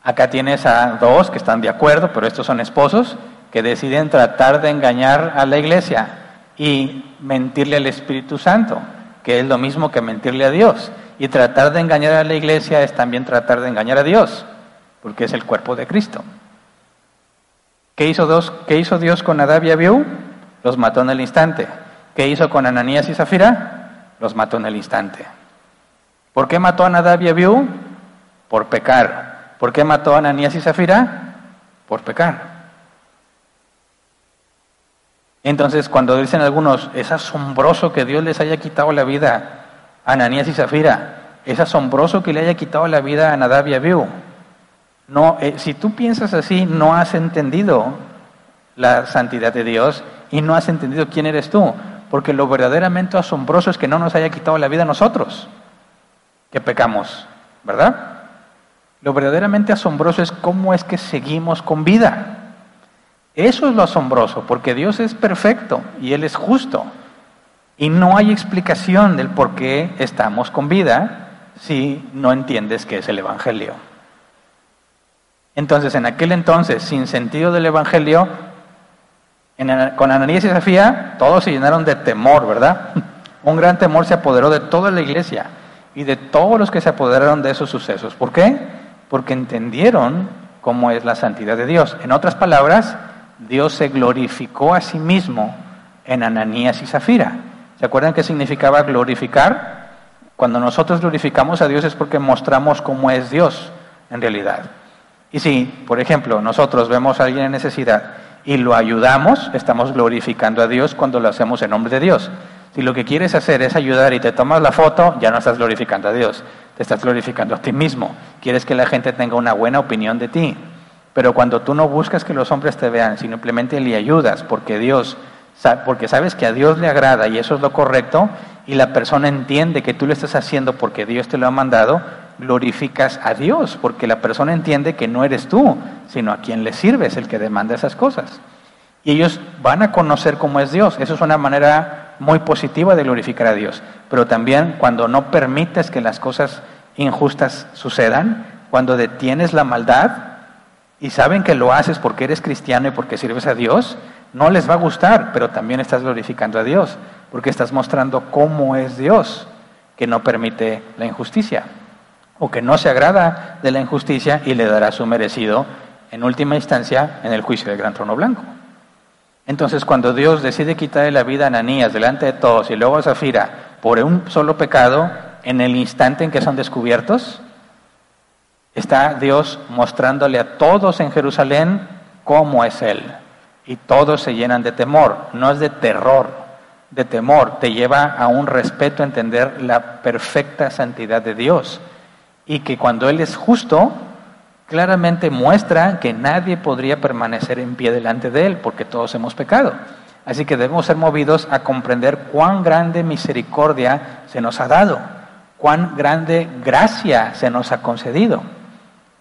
Acá tienes a dos que están de acuerdo, pero estos son esposos, que deciden tratar de engañar a la iglesia y mentirle al Espíritu Santo, que es lo mismo que mentirle a Dios. Y tratar de engañar a la iglesia es también tratar de engañar a Dios, porque es el cuerpo de Cristo. ¿Qué hizo Dios, hizo Dios con Adab y Abiú? Los mató en el instante. ¿Qué hizo con Ananías y Zafira? Los mató en el instante. ¿Por qué mató a Nadab y Abiú? Por pecar. ¿Por qué mató a Ananías y Zafira? Por pecar. Entonces, cuando dicen algunos, es asombroso que Dios les haya quitado la vida a Ananías y Zafira, es asombroso que le haya quitado la vida a Nadab y Abiú. No, eh, si tú piensas así, no has entendido la santidad de Dios y no has entendido quién eres tú, porque lo verdaderamente asombroso es que no nos haya quitado la vida a nosotros que pecamos, ¿verdad? Lo verdaderamente asombroso es cómo es que seguimos con vida. Eso es lo asombroso, porque Dios es perfecto y Él es justo. Y no hay explicación del por qué estamos con vida si no entiendes qué es el Evangelio. Entonces, en aquel entonces, sin sentido del Evangelio, con Ananías y Sofía, todos se llenaron de temor, ¿verdad? (laughs) Un gran temor se apoderó de toda la iglesia y de todos los que se apoderaron de esos sucesos. ¿Por qué? Porque entendieron cómo es la santidad de Dios. En otras palabras, Dios se glorificó a sí mismo en Ananías y Zafira. ¿Se acuerdan qué significaba glorificar? Cuando nosotros glorificamos a Dios es porque mostramos cómo es Dios en realidad. Y si, por ejemplo, nosotros vemos a alguien en necesidad y lo ayudamos, estamos glorificando a Dios cuando lo hacemos en nombre de Dios. Si lo que quieres hacer es ayudar y te tomas la foto, ya no estás glorificando a Dios, te estás glorificando a ti mismo. Quieres que la gente tenga una buena opinión de ti. Pero cuando tú no buscas que los hombres te vean, sino simplemente le ayudas porque Dios, porque sabes que a Dios le agrada y eso es lo correcto, y la persona entiende que tú lo estás haciendo porque Dios te lo ha mandado, glorificas a Dios, porque la persona entiende que no eres tú, sino a quien le sirves el que demanda esas cosas. Y ellos van a conocer cómo es Dios. Eso es una manera muy positiva de glorificar a Dios, pero también cuando no permites que las cosas injustas sucedan, cuando detienes la maldad y saben que lo haces porque eres cristiano y porque sirves a Dios, no les va a gustar, pero también estás glorificando a Dios, porque estás mostrando cómo es Dios, que no permite la injusticia, o que no se agrada de la injusticia y le dará su merecido, en última instancia, en el juicio del gran trono blanco. Entonces, cuando Dios decide quitarle la vida a Ananías delante de todos y luego a Zafira por un solo pecado, en el instante en que son descubiertos, está Dios mostrándole a todos en Jerusalén cómo es Él. Y todos se llenan de temor, no es de terror, de temor, te lleva a un respeto a entender la perfecta santidad de Dios. Y que cuando Él es justo, claramente muestra que nadie podría permanecer en pie delante de Él, porque todos hemos pecado. Así que debemos ser movidos a comprender cuán grande misericordia se nos ha dado, cuán grande gracia se nos ha concedido,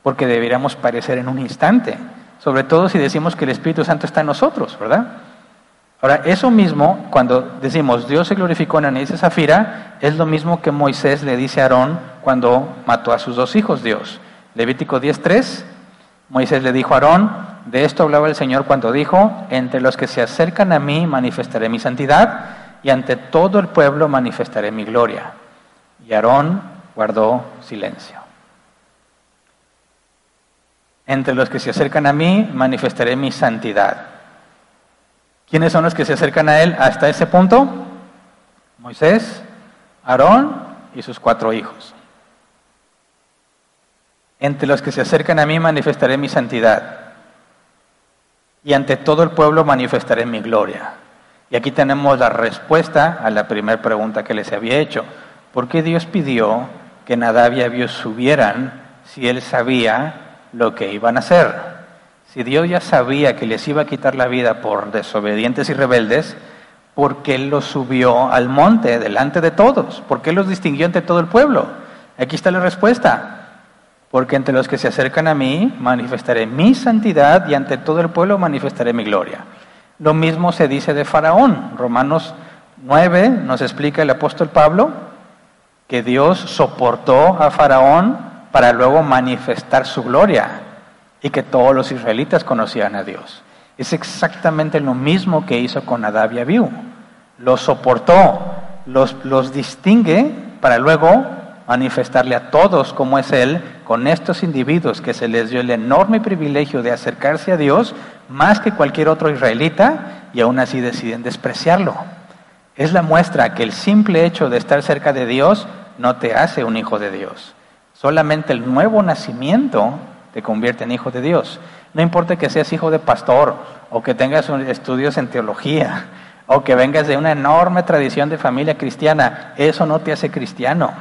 porque deberíamos parecer en un instante, sobre todo si decimos que el Espíritu Santo está en nosotros, ¿verdad? Ahora, eso mismo, cuando decimos Dios se glorificó en Ananías y Zafira, es lo mismo que Moisés le dice a Aarón cuando mató a sus dos hijos Dios. Levítico 10.3, Moisés le dijo a Aarón, de esto hablaba el Señor cuando dijo, entre los que se acercan a mí manifestaré mi santidad y ante todo el pueblo manifestaré mi gloria. Y Aarón guardó silencio. Entre los que se acercan a mí manifestaré mi santidad. ¿Quiénes son los que se acercan a él hasta ese punto? Moisés, Aarón y sus cuatro hijos. Entre los que se acercan a mí manifestaré mi santidad. Y ante todo el pueblo manifestaré mi gloria. Y aquí tenemos la respuesta a la primera pregunta que les había hecho. ¿Por qué Dios pidió que Nadab y Abiú subieran si él sabía lo que iban a hacer? Si Dios ya sabía que les iba a quitar la vida por desobedientes y rebeldes, ¿por qué los subió al monte delante de todos? ¿Por qué los distinguió ante todo el pueblo? Aquí está la respuesta. Porque entre los que se acercan a mí manifestaré mi santidad y ante todo el pueblo manifestaré mi gloria. Lo mismo se dice de Faraón. Romanos 9 nos explica el apóstol Pablo que Dios soportó a Faraón para luego manifestar su gloria y que todos los israelitas conocían a Dios. Es exactamente lo mismo que hizo con Adab y Abiú. Los soportó, los, los distingue para luego manifestarle a todos cómo es Él con estos individuos que se les dio el enorme privilegio de acercarse a Dios más que cualquier otro israelita y aún así deciden despreciarlo. Es la muestra que el simple hecho de estar cerca de Dios no te hace un hijo de Dios. Solamente el nuevo nacimiento te convierte en hijo de Dios. No importa que seas hijo de pastor o que tengas estudios en teología (laughs) o que vengas de una enorme tradición de familia cristiana, eso no te hace cristiano.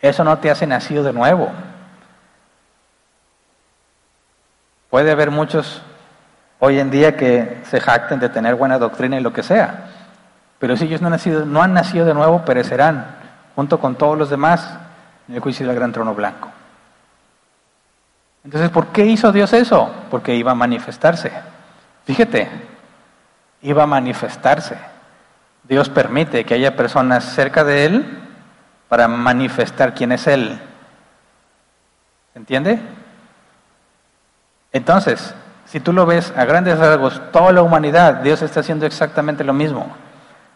Eso no te hace nacido de nuevo. Puede haber muchos hoy en día que se jacten de tener buena doctrina y lo que sea, pero si ellos no han nacido, no han nacido de nuevo, perecerán junto con todos los demás en el juicio del gran trono blanco. Entonces, ¿por qué hizo Dios eso? Porque iba a manifestarse. Fíjate, iba a manifestarse. Dios permite que haya personas cerca de Él para manifestar quién es Él. ¿Se entiende? Entonces, si tú lo ves a grandes rasgos, toda la humanidad, Dios está haciendo exactamente lo mismo.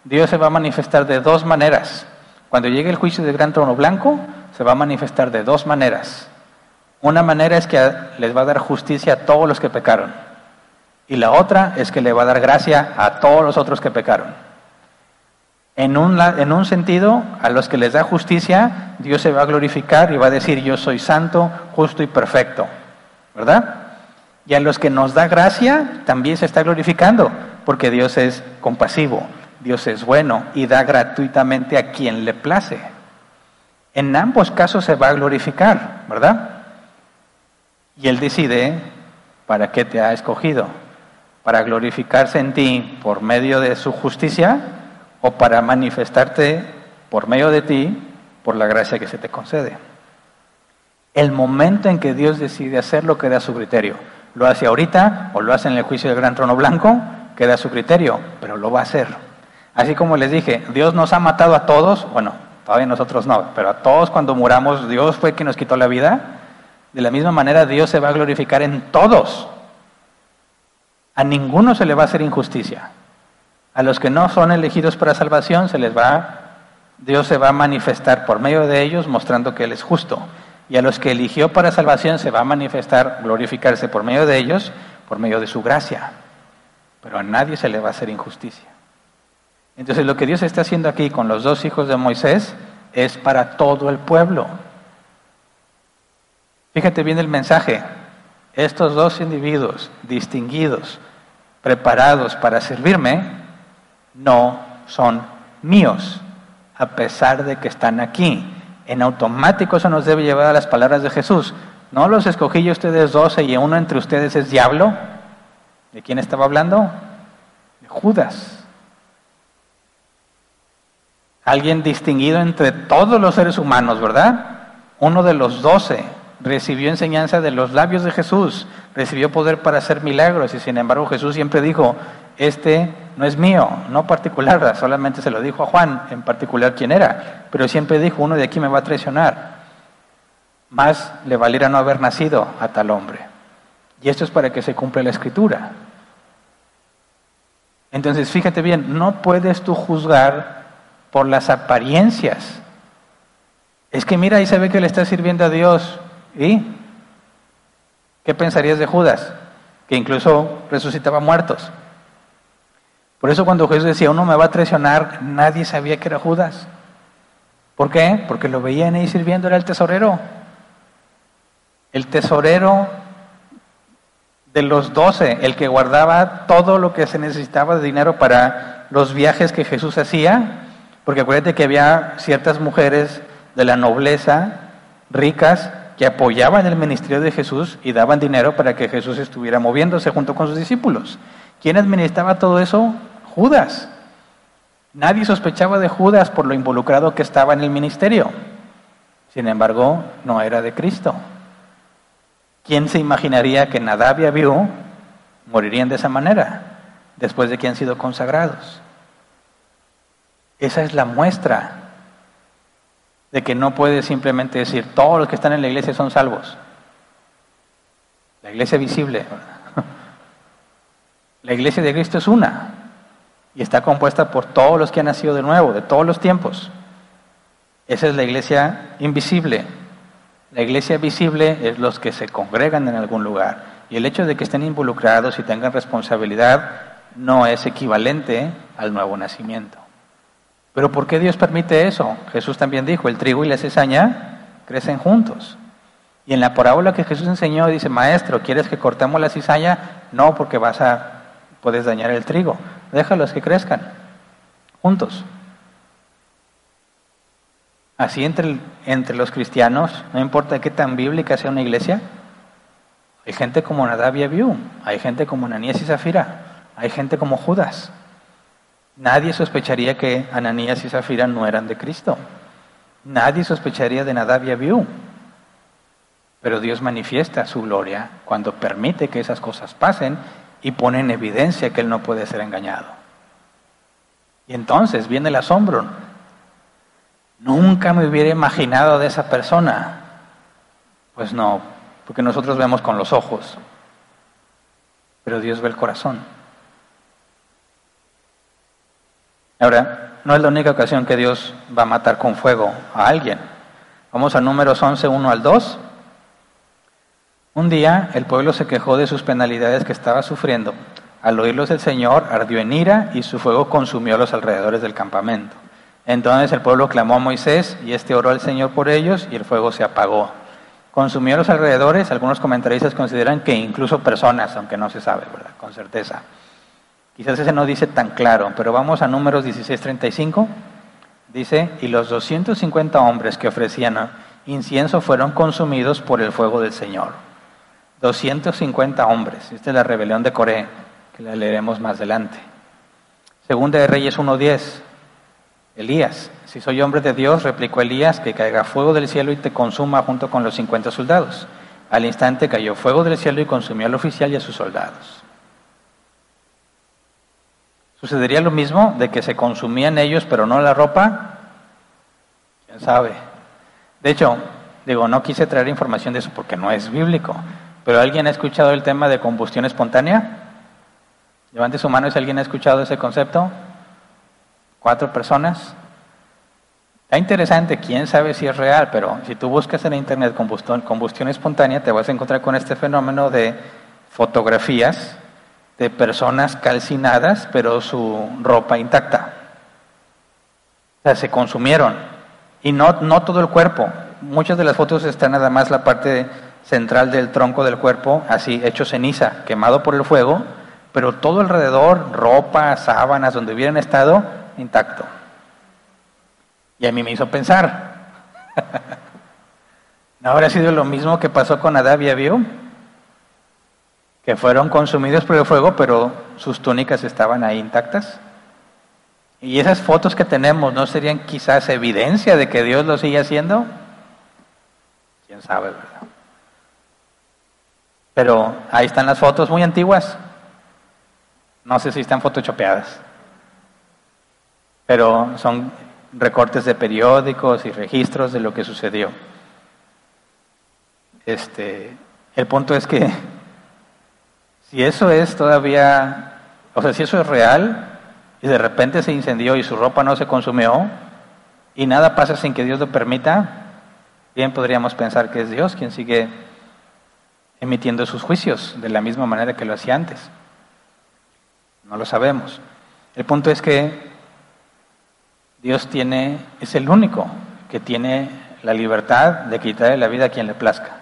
Dios se va a manifestar de dos maneras. Cuando llegue el juicio del gran trono blanco, se va a manifestar de dos maneras. Una manera es que les va a dar justicia a todos los que pecaron. Y la otra es que le va a dar gracia a todos los otros que pecaron. En un, en un sentido, a los que les da justicia, Dios se va a glorificar y va a decir, yo soy santo, justo y perfecto. ¿Verdad? Y a los que nos da gracia, también se está glorificando, porque Dios es compasivo, Dios es bueno y da gratuitamente a quien le place. En ambos casos se va a glorificar, ¿verdad? Y Él decide para qué te ha escogido, para glorificarse en ti por medio de su justicia o para manifestarte por medio de ti por la gracia que se te concede. El momento en que Dios decide hacerlo queda a su criterio. Lo hace ahorita o lo hace en el juicio del gran trono blanco, queda a su criterio, pero lo va a hacer. Así como les dije, Dios nos ha matado a todos, bueno, todavía nosotros no, pero a todos cuando muramos, Dios fue quien nos quitó la vida. De la misma manera Dios se va a glorificar en todos. A ninguno se le va a hacer injusticia. A los que no son elegidos para salvación se les va Dios se va a manifestar por medio de ellos mostrando que él es justo. Y a los que eligió para salvación se va a manifestar, glorificarse por medio de ellos, por medio de su gracia. Pero a nadie se le va a hacer injusticia. Entonces lo que Dios está haciendo aquí con los dos hijos de Moisés es para todo el pueblo. Fíjate bien el mensaje. Estos dos individuos distinguidos, preparados para servirme, no son míos, a pesar de que están aquí. En automático eso nos debe llevar a las palabras de Jesús. ¿No los escogí yo ustedes doce y uno entre ustedes es diablo? ¿De quién estaba hablando? De Judas. Alguien distinguido entre todos los seres humanos, ¿verdad? Uno de los doce recibió enseñanza de los labios de Jesús, recibió poder para hacer milagros y sin embargo Jesús siempre dijo, este no es mío, no particular, solamente se lo dijo a Juan en particular quién era, pero siempre dijo, uno de aquí me va a traicionar. Más le valiera no haber nacido a tal hombre. Y esto es para que se cumpla la escritura. Entonces, fíjate bien, no puedes tú juzgar por las apariencias. Es que mira, ahí se ve que le está sirviendo a Dios. ¿Y qué pensarías de Judas? Que incluso resucitaba muertos. Por eso cuando Jesús decía, uno me va a traicionar, nadie sabía que era Judas. ¿Por qué? Porque lo veían ahí sirviendo, era el tesorero. El tesorero de los doce, el que guardaba todo lo que se necesitaba de dinero para los viajes que Jesús hacía, porque acuérdate que había ciertas mujeres de la nobleza ricas que apoyaban el ministerio de Jesús y daban dinero para que Jesús estuviera moviéndose junto con sus discípulos. ¿Quién administraba todo eso? Judas. Nadie sospechaba de Judas por lo involucrado que estaba en el ministerio. Sin embargo, no era de Cristo. ¿Quién se imaginaría que Nadab y Abiú morirían de esa manera después de que han sido consagrados? Esa es la muestra de que no puede simplemente decir todos los que están en la iglesia son salvos. La iglesia visible. (laughs) La iglesia de Cristo es una y está compuesta por todos los que han nacido de nuevo, de todos los tiempos. Esa es la iglesia invisible. La iglesia visible es los que se congregan en algún lugar. Y el hecho de que estén involucrados y tengan responsabilidad no es equivalente al nuevo nacimiento. Pero ¿por qué Dios permite eso? Jesús también dijo, el trigo y la cizaña crecen juntos. Y en la parábola que Jesús enseñó dice, maestro, ¿quieres que cortemos la cizaña? No, porque vas a, puedes dañar el trigo. Déjalos que crezcan juntos. Así entre, entre los cristianos, no importa qué tan bíblica sea una iglesia, hay gente como Nadab y Abiú, hay gente como Ananías y Zafira, hay gente como Judas. Nadie sospecharía que Ananías y Zafira no eran de Cristo. Nadie sospecharía de Nadab y Abiú. Pero Dios manifiesta su gloria cuando permite que esas cosas pasen y pone en evidencia que Él no puede ser engañado. Y entonces viene el asombro. Nunca me hubiera imaginado de esa persona. Pues no, porque nosotros vemos con los ojos, pero Dios ve el corazón. Ahora, no es la única ocasión que Dios va a matar con fuego a alguien. Vamos a números 11, 1 al 2. Un día el pueblo se quejó de sus penalidades que estaba sufriendo. Al oírlos el Señor ardió en ira y su fuego consumió los alrededores del campamento. Entonces el pueblo clamó a Moisés y este oró al Señor por ellos y el fuego se apagó. Consumió los alrededores, algunos comentaristas consideran que incluso personas, aunque no se sabe, ¿verdad? Con certeza. Quizás ese no dice tan claro, pero vamos a números 16:35. Dice, y los 250 hombres que ofrecían incienso fueron consumidos por el fuego del Señor. 250 hombres. Esta es la rebelión de Coré, que la leeremos más adelante. Segunda de Reyes 1.10. Elías, si soy hombre de Dios, replicó Elías, que caiga fuego del cielo y te consuma junto con los 50 soldados. Al instante cayó fuego del cielo y consumió al oficial y a sus soldados. ¿Sucedería lo mismo de que se consumían ellos pero no la ropa? ¿Quién sabe? De hecho, digo, no quise traer información de eso porque no es bíblico, pero ¿alguien ha escuchado el tema de combustión espontánea? Levante su mano si alguien ha escuchado ese concepto cuatro personas. Está interesante, quién sabe si es real, pero si tú buscas en internet combustión, combustión espontánea, te vas a encontrar con este fenómeno de fotografías de personas calcinadas, pero su ropa intacta. O sea, se consumieron. Y no, no todo el cuerpo. Muchas de las fotos están nada más la parte central del tronco del cuerpo, así hecho ceniza, quemado por el fuego, pero todo alrededor, ropa, sábanas, donde hubieran estado, intacto. Y a mí me hizo pensar, (laughs) ¿no habrá sido lo mismo que pasó con Adab y? Que fueron consumidos por el fuego, pero sus túnicas estaban ahí intactas. Y esas fotos que tenemos, ¿no serían quizás evidencia de que Dios lo sigue haciendo? ¿Quién sabe, verdad? Pero ahí están las fotos muy antiguas. No sé si están photoshopeadas, pero son recortes de periódicos y registros de lo que sucedió. Este, el punto es que si eso es todavía, o sea, si eso es real y de repente se incendió y su ropa no se consumió y nada pasa sin que Dios lo permita, bien podríamos pensar que es Dios quien sigue emitiendo sus juicios de la misma manera que lo hacía antes. No lo sabemos. El punto es que Dios tiene, es el único que tiene la libertad de quitarle la vida a quien le plazca,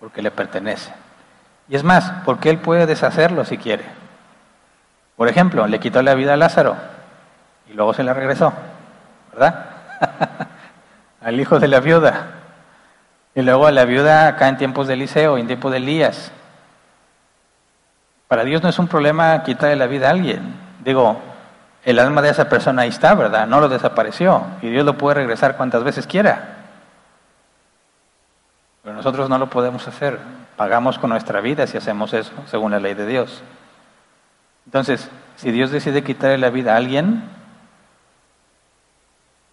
porque le pertenece. Y es más, porque Él puede deshacerlo si quiere. Por ejemplo, le quitó la vida a Lázaro y luego se la regresó, ¿verdad? (laughs) Al hijo de la viuda. Y luego a la viuda acá en tiempos de Eliseo, en tiempos de Elías. Para Dios no es un problema quitarle la vida a alguien. Digo, el alma de esa persona ahí está, ¿verdad? No lo desapareció. Y Dios lo puede regresar cuantas veces quiera. Pero nosotros no lo podemos hacer. Pagamos con nuestra vida si hacemos eso, según la ley de Dios. Entonces, si Dios decide quitarle la vida a alguien,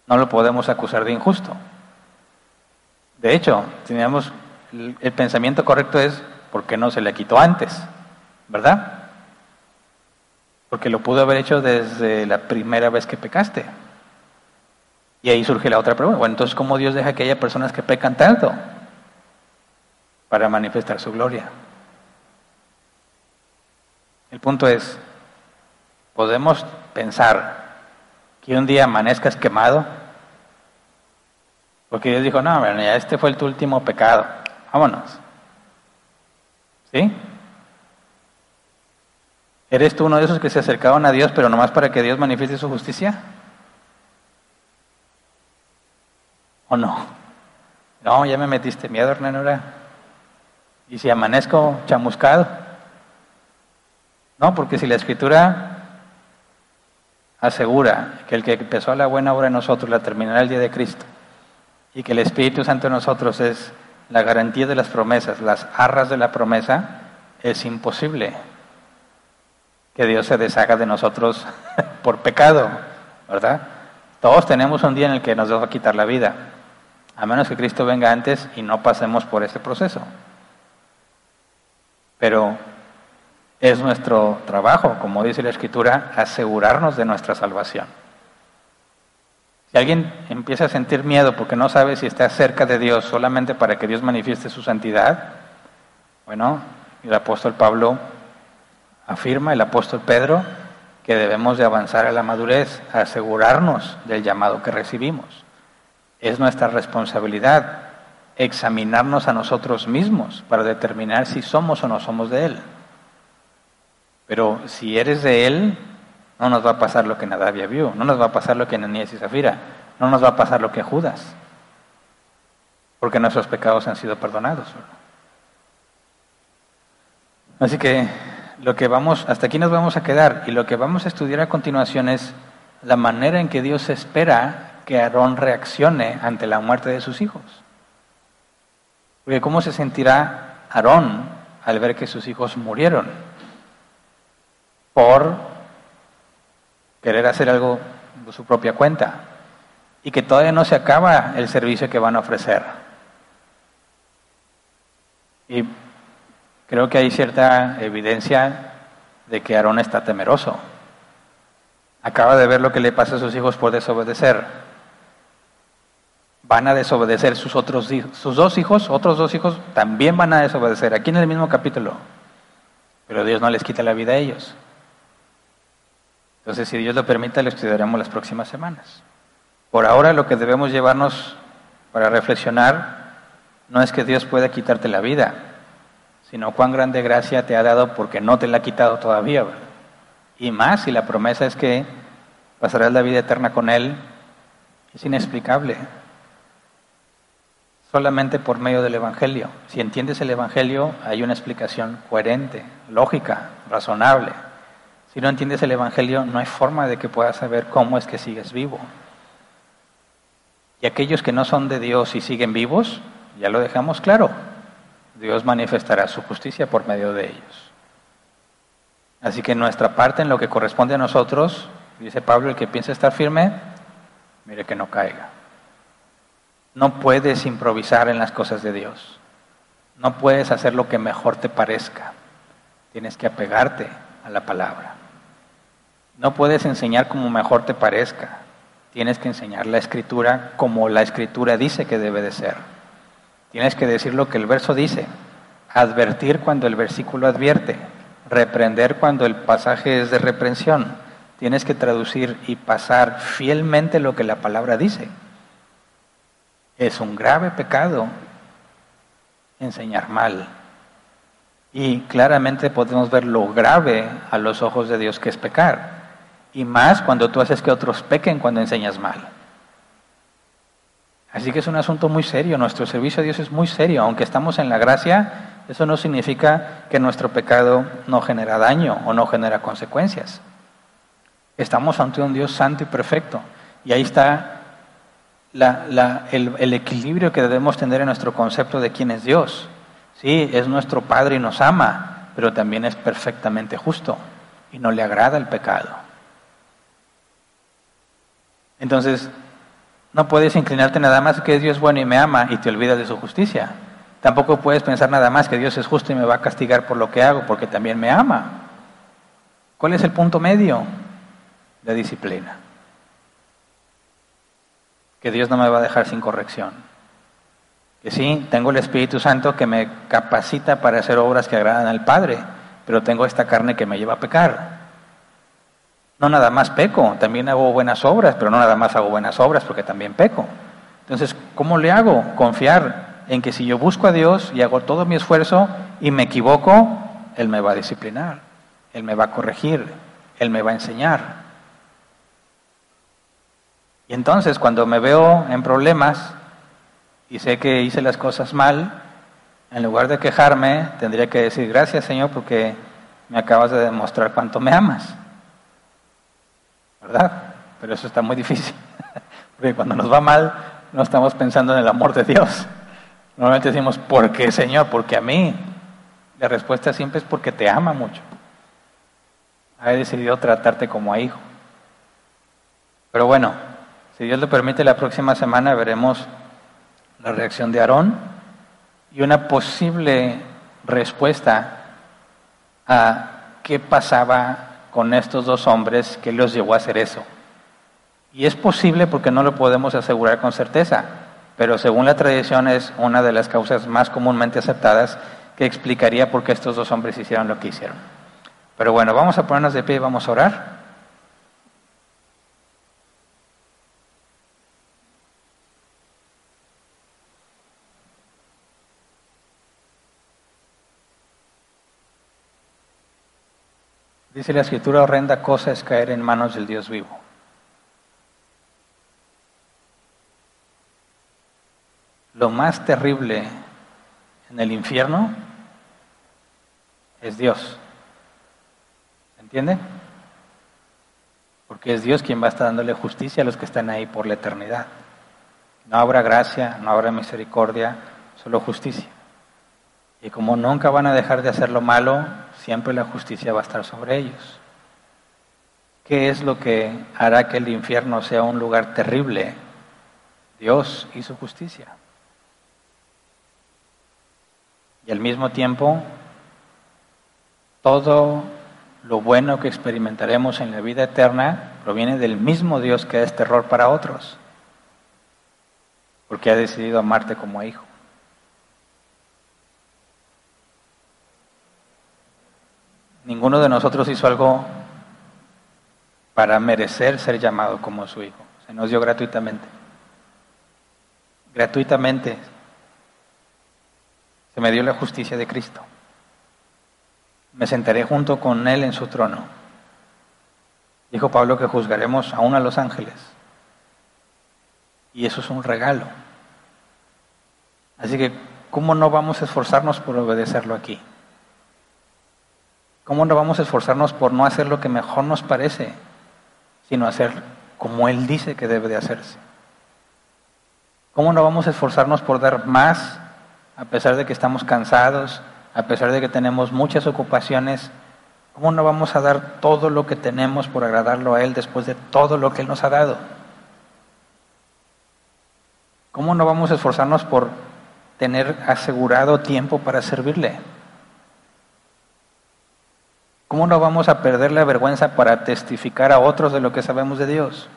no lo podemos acusar de injusto. De hecho, teníamos el pensamiento correcto es ¿por qué no se le quitó antes? ¿Verdad? Porque lo pudo haber hecho desde la primera vez que pecaste. Y ahí surge la otra pregunta. Bueno, entonces, ¿cómo Dios deja que haya personas que pecan tanto? Para manifestar su gloria. El punto es, ¿podemos pensar que un día amanezcas quemado? Porque Dios dijo, no, ya este fue tu último pecado. Vámonos. ¿Sí? ¿Eres tú uno de esos que se acercaban a Dios, pero nomás para que Dios manifieste su justicia? ¿O no? No, ya me metiste miedo, Hernán, ¿Y si amanezco chamuscado? No, porque si la Escritura asegura que el que empezó la buena obra en nosotros la terminará el día de Cristo y que el Espíritu Santo en nosotros es la garantía de las promesas, las arras de la promesa, es imposible que Dios se deshaga de nosotros (laughs) por pecado, ¿verdad? Todos tenemos un día en el que nos va a quitar la vida, a menos que Cristo venga antes y no pasemos por ese proceso. Pero es nuestro trabajo, como dice la Escritura, asegurarnos de nuestra salvación. Si alguien empieza a sentir miedo porque no sabe si está cerca de Dios solamente para que Dios manifieste su santidad, bueno, el apóstol Pablo afirma el apóstol Pedro que debemos de avanzar a la madurez, asegurarnos del llamado que recibimos. Es nuestra responsabilidad examinarnos a nosotros mismos para determinar si somos o no somos de Él. Pero si eres de Él, no nos va a pasar lo que Nadavia vio, no nos va a pasar lo que Ananías y Zafira, no nos va a pasar lo que Judas, porque nuestros pecados han sido perdonados. Así que lo que vamos, hasta aquí nos vamos a quedar y lo que vamos a estudiar a continuación es la manera en que Dios espera que Aarón reaccione ante la muerte de sus hijos. Porque ¿cómo se sentirá Aarón al ver que sus hijos murieron? Por querer hacer algo de su propia cuenta y que todavía no se acaba el servicio que van a ofrecer. Y Creo que hay cierta evidencia de que Aarón está temeroso. Acaba de ver lo que le pasa a sus hijos por desobedecer. Van a desobedecer sus otros sus dos hijos, otros dos hijos también van a desobedecer. Aquí en el mismo capítulo. Pero Dios no les quita la vida a ellos. Entonces, si Dios lo permite, lo estudiaremos las próximas semanas. Por ahora, lo que debemos llevarnos para reflexionar no es que Dios pueda quitarte la vida, sino cuán grande gracia te ha dado porque no te la ha quitado todavía. Y más si la promesa es que pasarás la vida eterna con Él, es inexplicable. Solamente por medio del Evangelio. Si entiendes el Evangelio, hay una explicación coherente, lógica, razonable. Si no entiendes el Evangelio, no hay forma de que puedas saber cómo es que sigues vivo. Y aquellos que no son de Dios y siguen vivos, ya lo dejamos claro, Dios manifestará su justicia por medio de ellos. Así que nuestra parte en lo que corresponde a nosotros, dice Pablo, el que piensa estar firme, mire que no caiga. No puedes improvisar en las cosas de Dios. No puedes hacer lo que mejor te parezca. Tienes que apegarte a la palabra. No puedes enseñar como mejor te parezca. Tienes que enseñar la escritura como la escritura dice que debe de ser. Tienes que decir lo que el verso dice, advertir cuando el versículo advierte, reprender cuando el pasaje es de reprensión. Tienes que traducir y pasar fielmente lo que la palabra dice. Es un grave pecado enseñar mal. Y claramente podemos ver lo grave a los ojos de Dios que es pecar. Y más cuando tú haces que otros pequen cuando enseñas mal. Así que es un asunto muy serio. Nuestro servicio a Dios es muy serio. Aunque estamos en la gracia, eso no significa que nuestro pecado no genera daño o no genera consecuencias. Estamos ante un Dios santo y perfecto. Y ahí está el, el, equilibrio que debemos tener en nuestro concepto de quién es Dios. Sí, es nuestro Padre y nos ama, pero también es perfectamente justo y no le agrada el pecado. Entonces, no puedes inclinarte nada más que Dios es bueno y me ama y te olvidas de su justicia. Tampoco puedes pensar nada más que Dios es justo y me va a castigar por lo que hago, porque también me ama. ¿Cuál es el punto medio? de disciplina. Que Dios no me va a dejar sin corrección. Que sí, tengo el Espíritu Santo que me capacita para hacer obras que agradan al Padre, pero tengo esta carne que me lleva a pecar. No nada más peco, también hago buenas obras, pero no nada más hago buenas obras porque también peco. Entonces, ¿cómo le hago? Confiar en que si yo busco a Dios y hago todo mi esfuerzo y me equivoco, Él me va a disciplinar, Él me va a corregir, Él me va a enseñar. Y entonces cuando me veo en problemas y sé que hice las cosas mal, en lugar de quejarme, tendría que decir gracias Señor porque me acabas de demostrar cuánto me amas. ¿Verdad? Pero eso está muy difícil. (laughs) Porque cuando nos va mal, no estamos pensando en el amor de Dios. Normalmente decimos, ¿por qué, Señor? Porque a mí. La respuesta siempre es porque te ama mucho. Ha decidido tratarte como a hijo. Pero bueno, si Dios lo permite, la próxima semana veremos la reacción de Aarón y una posible respuesta a qué pasaba con estos dos hombres que los llevó a hacer eso. Y es posible porque no lo podemos asegurar con certeza, pero según la tradición es una de las causas más comúnmente aceptadas que explicaría por qué estos dos hombres hicieron lo que hicieron. Pero bueno, vamos a ponernos de pie y vamos a orar. Dice la escritura, horrenda cosa es caer en manos del Dios vivo. lo más terrible en el infierno es Dios. ¿Se entiende? Porque es Dios quien va a estar dándole justicia a los que están ahí por la eternidad. No habrá gracia, no habrá misericordia, solo justicia. Y como nunca van a dejar de hacer lo malo, siempre la justicia va a estar sobre ellos. ¿Qué es lo que hará que el infierno sea un lugar terrible? Dios y su justicia. Y al mismo tiempo, todo lo bueno que experimentaremos en la vida eterna proviene del mismo Dios que es terror para otros, porque ha decidido amarte como hijo. Ninguno de nosotros hizo algo para merecer ser llamado como su hijo. Se nos dio gratuitamente. Gratuitamente se me dio la justicia de Cristo. Me sentaré junto con Él en su trono. Dijo Pablo que juzgaremos aún a los ángeles. Y eso es un regalo. Así que, ¿cómo no vamos a esforzarnos por obedecerlo aquí? ¿Cómo no vamos a esforzarnos por no hacer lo que mejor nos parece, sino hacer como Él dice que debe de hacerse? ¿Cómo no vamos a esforzarnos por dar más a pesar de que estamos cansados, a pesar de que tenemos muchas ocupaciones, ¿Cómo no vamos a dar todo lo que tenemos por agradarlo a Él después de todo lo que Él nos ha dado? ¿Cómo no vamos a esforzarnos por tener asegurado tiempo para servirle? ¿Cómo no vamos a perder la vergüenza para testificar a otros de lo que sabemos de Dios?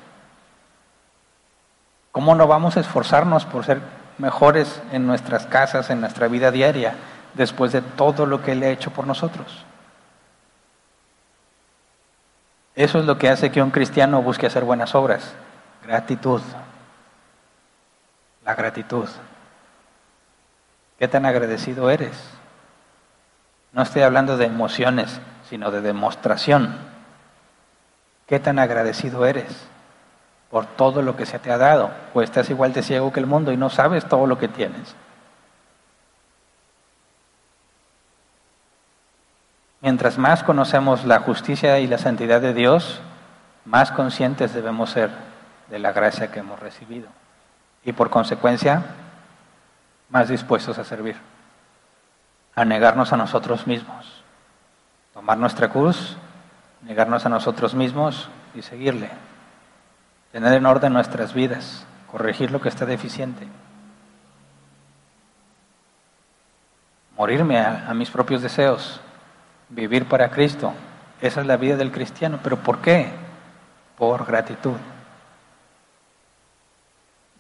¿Cómo no vamos a esforzarnos por ser mejores en nuestras casas, en nuestra vida diaria, después de todo lo que Él ha hecho por nosotros? Eso es lo que hace que un cristiano busque hacer buenas obras. Gratitud. La gratitud. ¿Qué tan agradecido eres? No estoy hablando de emociones, sino de demostración. ¿Qué tan agradecido eres por todo lo que se te ha dado? O estás igual de ciego que el mundo y no sabes todo lo que tienes. Mientras más conocemos la justicia y la santidad de Dios, más conscientes debemos ser de la gracia que hemos recibido. Y por consecuencia, más dispuestos a servir, a negarnos a nosotros mismos, tomar nuestra cruz, negarnos a nosotros mismos y seguirle, tener en orden nuestras vidas, corregir lo que está deficiente, morirme a, a mis propios deseos, vivir para Cristo. Esa es la vida del cristiano. ¿Pero por qué? Por gratitud.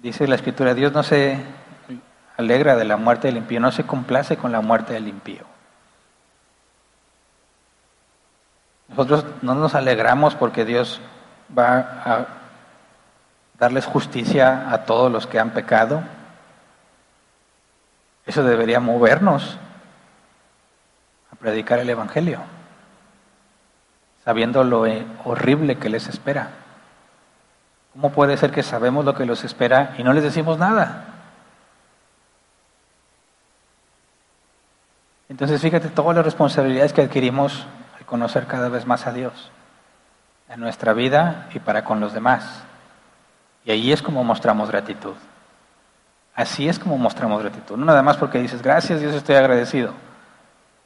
Dice la escritura, Dios no se alegra de la muerte del impío, no se complace con la muerte del impío. Nosotros no nos alegramos porque Dios va a darles justicia a todos los que han pecado. Eso debería movernos predicar el Evangelio, sabiendo lo horrible que les espera. ¿Cómo puede ser que sabemos lo que los espera y no les decimos nada? Entonces fíjate todas las responsabilidades que adquirimos conocer cada vez más a Dios en nuestra vida y para con los demás. Y ahí es como mostramos gratitud. Así es como mostramos gratitud. No nada más porque dices, gracias Dios, estoy agradecido.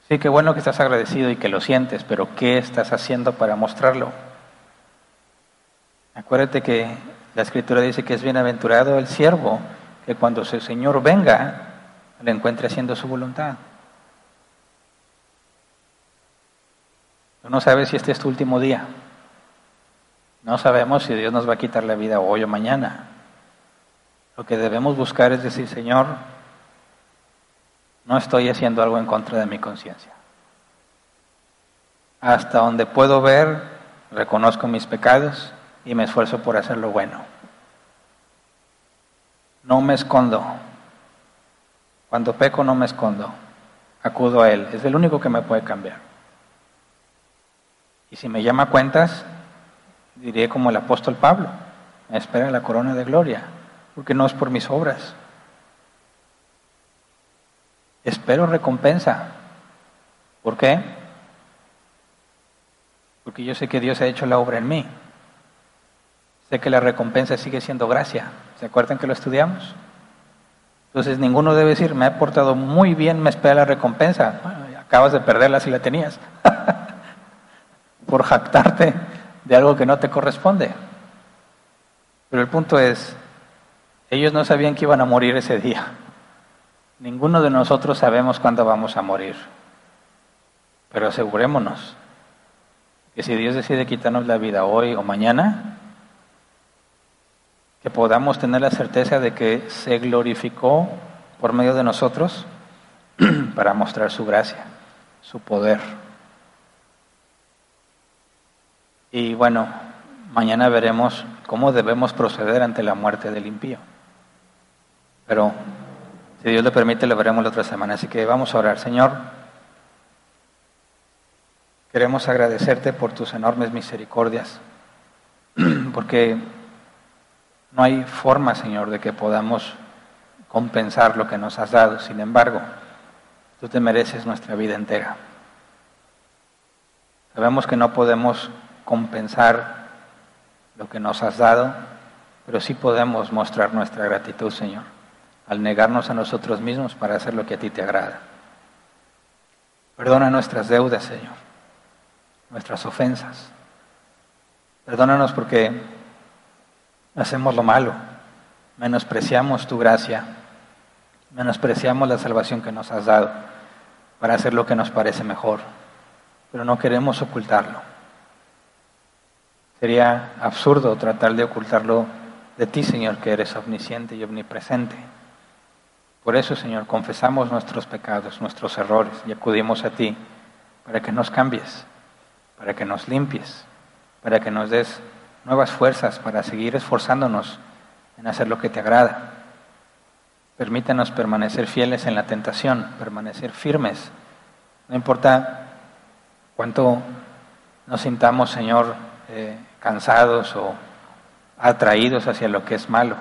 Sí, qué bueno que estás agradecido y que lo sientes, pero ¿qué estás haciendo para mostrarlo? Acuérdate que la escritura dice que es bienaventurado el siervo, que cuando su Señor venga, le encuentre haciendo su voluntad. Tú no sabes si este es tu último día. No sabemos si Dios nos va a quitar la vida hoy o mañana. Lo que debemos buscar es decir, Señor, no estoy haciendo algo en contra de mi conciencia. Hasta donde puedo ver, reconozco mis pecados y me esfuerzo por hacer lo bueno. No me escondo. Cuando peco no me escondo. Acudo a Él. Es el único que me puede cambiar. Y si me llama cuentas, diré como el apóstol Pablo, me espera la corona de gloria, porque no es por mis obras, espero recompensa. ¿Por qué? Porque yo sé que Dios ha hecho la obra en mí. Sé que la recompensa sigue siendo gracia. ¿Se acuerdan que lo estudiamos? Entonces ninguno debe decir, me he portado muy bien, me espera la recompensa. acabas de perderla si la tenías. (laughs) Por jactarte de algo que no te corresponde. Pero el punto es, ellos no sabían que iban a morir ese día. Ninguno de nosotros sabemos cuándo vamos a morir, pero asegurémonos que si Dios decide quitarnos la vida hoy o mañana, que podamos tener la certeza de que se glorificó por medio de nosotros (clears throat) para mostrar su gracia, su poder. Y bueno, mañana veremos cómo debemos proceder ante la muerte del impío. Pero si Dios le permite, lo veremos la otra semana. Así que vamos a orar. Señor, queremos agradecerte por tus enormes misericordias, (clears throat) porque no hay forma, Señor, de que podamos compensar lo que nos has dado. Sin embargo, tú te mereces nuestra vida entera. Sabemos que no podemos compensar lo que nos has dado, pero sí podemos mostrar nuestra gratitud, Señor al negarnos a nosotros mismos para hacer lo que a ti te agrada. Perdona nuestras deudas, Señor. nuestras ofensas. Perdónanos porque hacemos lo malo, menospreciamos tu gracia, menospreciamos la salvación que nos has dado para hacer lo que nos parece mejor, pero no queremos ocultarlo. Sería absurdo tratar de ocultarlo de ti, Señor, que eres omnisciente y omnipresente. Por eso, Señor, confesamos nuestros pecados, nuestros errores y acudimos a ti para que nos cambies, para que nos limpies, para que nos des nuevas fuerzas para seguir esforzándonos en hacer lo que te agrada. Permítanos permanecer fieles en la tentación, permanecer firmes. No importa cuánto nos sintamos, Señor, eh, cansados o atraídos hacia lo que es malo.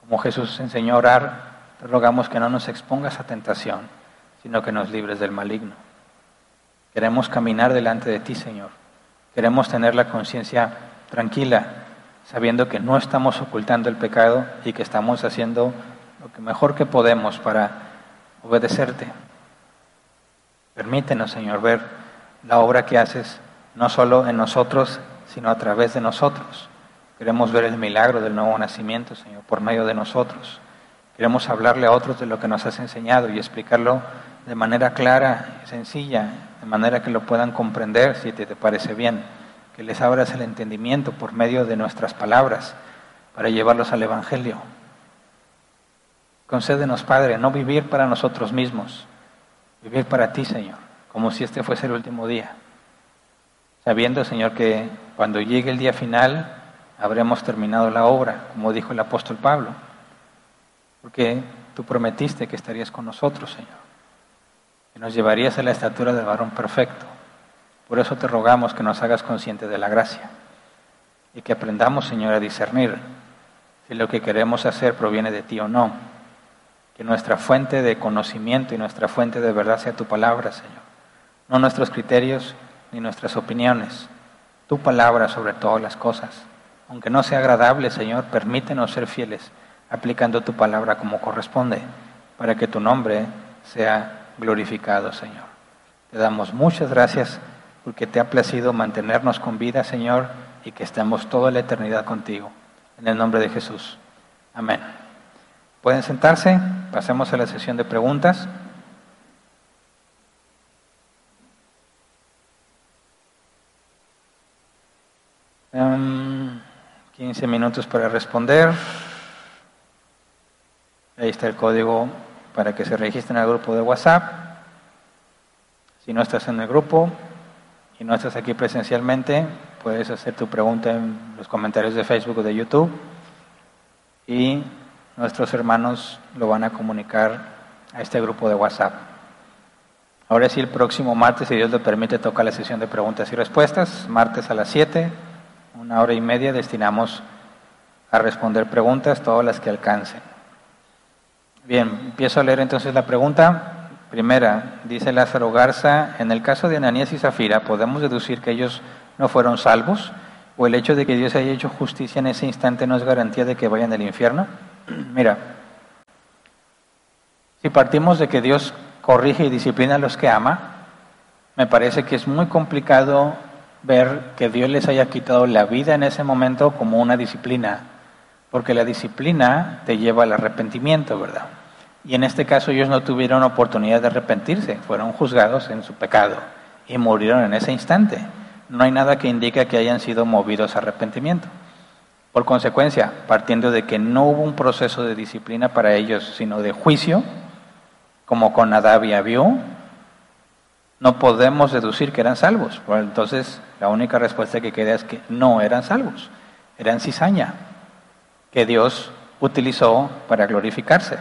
Como Jesús enseñó a orar, te rogamos que no nos expongas a tentación, sino que nos libres del maligno. Queremos caminar delante de ti, Señor. Queremos tener la conciencia tranquila, sabiendo que no estamos ocultando el pecado y que estamos haciendo lo que mejor que podemos para obedecerte. Permítenos, Señor, ver la obra que haces no solo en nosotros, sino a través de nosotros. Queremos ver el milagro del nuevo nacimiento, Señor, por medio de nosotros. Queremos hablarle a otros de lo que nos has enseñado y explicarlo de manera clara y sencilla, de manera que lo puedan comprender si te, te parece bien. Que les abras el entendimiento por medio de nuestras palabras para llevarlos al Evangelio. Concédenos, Padre, no vivir para nosotros mismos, vivir para ti, Señor, como si este fuese el último día sabiendo, Señor, que cuando llegue el día final habremos terminado la obra, como dijo el apóstol Pablo, porque tú prometiste que estarías con nosotros, Señor, que nos llevarías a la estatura del varón perfecto. Por eso te rogamos que nos hagas conscientes de la gracia y que aprendamos, Señor, a discernir si lo que queremos hacer proviene de ti o no. Que nuestra fuente de conocimiento y nuestra fuente de verdad sea tu palabra, Señor. No nuestros criterios, ni nuestras opiniones, tu palabra sobre todas las cosas. Aunque no sea agradable, Señor, permítenos ser fieles, aplicando tu palabra como corresponde, para que tu nombre sea glorificado, Señor. Te damos muchas gracias porque te ha placido mantenernos con vida, Señor, y que estemos toda la eternidad contigo. En el nombre de Jesús. Amén. Pueden sentarse, pasemos a la sesión de preguntas. 15 minutos para responder. Ahí está el código para que se registren al grupo de WhatsApp. Si no estás en el grupo y no estás aquí presencialmente, puedes hacer tu pregunta en los comentarios de Facebook o de YouTube y nuestros hermanos lo van a comunicar a este grupo de WhatsApp. Ahora sí, el próximo martes, si Dios lo permite, toca la sesión de preguntas y respuestas, martes a las 7 una hora y media destinamos a responder preguntas, todas las que alcancen. Bien, empiezo a leer entonces la pregunta. Primera, dice Lázaro Garza, en el caso de Ananías y Zafira, ¿podemos deducir que ellos no fueron salvos? ¿O el hecho de que Dios haya hecho justicia en ese instante no es garantía de que vayan al infierno? (clears throat) Mira, si partimos de que Dios corrige y disciplina a los que ama, me parece que es muy complicado ver que Dios les haya quitado la vida en ese momento como una disciplina, porque la disciplina te lleva al arrepentimiento, ¿verdad? Y en este caso ellos no tuvieron oportunidad de arrepentirse, fueron juzgados en su pecado y murieron en ese instante. No hay nada que indique que hayan sido movidos a arrepentimiento. Por consecuencia, partiendo de que no hubo un proceso de disciplina para ellos, sino de juicio, como con Adab y no podemos deducir que eran salvos. Entonces, la única respuesta que queda es que no eran salvos, eran cizaña, que Dios utilizó para glorificarse.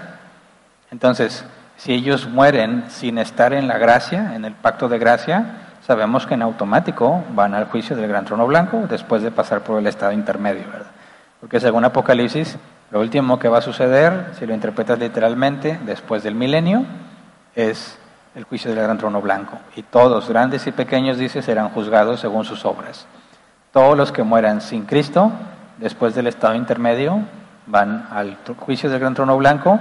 Entonces, si ellos mueren sin estar en la gracia, en el pacto de gracia, sabemos que en automático van al juicio del gran trono blanco después de pasar por el estado intermedio, ¿verdad? Porque según Apocalipsis, lo último que va a suceder, si lo interpretas literalmente, después del milenio, es el juicio del gran trono blanco. Y todos, grandes y pequeños, dice, serán juzgados según sus obras. Todos los que mueran sin Cristo, después del estado intermedio, van al juicio del gran trono blanco.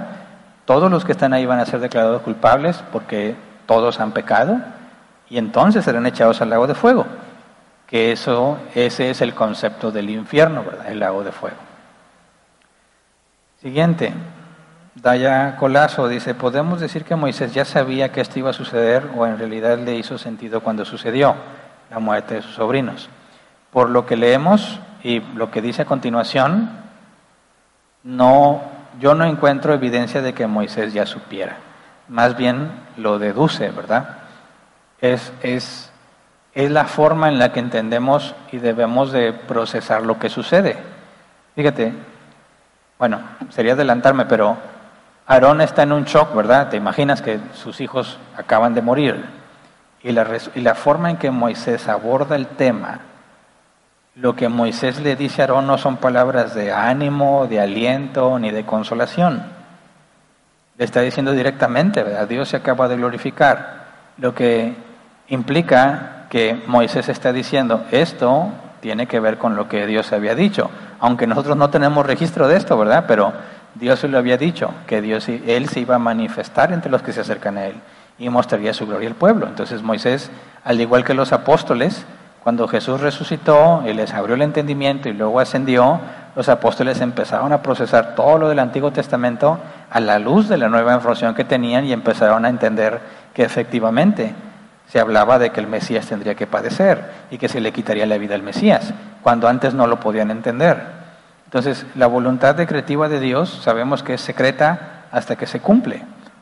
Todos los que están ahí van a ser declarados culpables porque todos han pecado. y entonces serán echados al lago de fuego, que eso, ese es el concepto del infierno, ¿verdad? El lago de fuego. Siguiente, Daya Colazo dice, ¿podemos decir que Moisés ya sabía que esto iba a suceder o en realidad le hizo sentido cuando sucedió la muerte de sus sobrinos? Por lo que leemos y lo que dice a continuación, no, yo no encuentro evidencia de que Moisés ya supiera. Más bien lo deduce, ¿verdad? Es, es, es la forma en la que entendemos y debemos de procesar lo que sucede. Fíjate, bueno, sería adelantarme, pero Aarón está en un shock, ¿verdad? Te imaginas que sus hijos acaban de morir. Y la, forma en que Moisés aborda el tema, lo que Moisés le dice a Aarón no son palabras de ánimo, de aliento, ni de consolación. Le está diciendo directamente, ¿verdad? Dios se acaba de glorificar. Lo que implica que Moisés está diciendo, esto tiene que ver con lo que Dios había dicho. Aunque nosotros no tenemos registro de esto, ¿verdad? Pero Dios lo había dicho, que Dios, Él se iba a manifestar entre los que se acercan a Él y mostraría su gloria al pueblo. Entonces Moisés, al igual que los apóstoles, cuando Jesús resucitó y les abrió el entendimiento y luego ascendió, los apóstoles empezaron a procesar todo lo del Antiguo Testamento a la luz de la nueva información que tenían y empezaron a entender que efectivamente se hablaba de que el Mesías tendría que padecer y que se le quitaría la vida al Mesías, cuando antes no lo podían entender. Entonces, la voluntad decretiva de Dios sabemos que es secreta hasta que se cumple.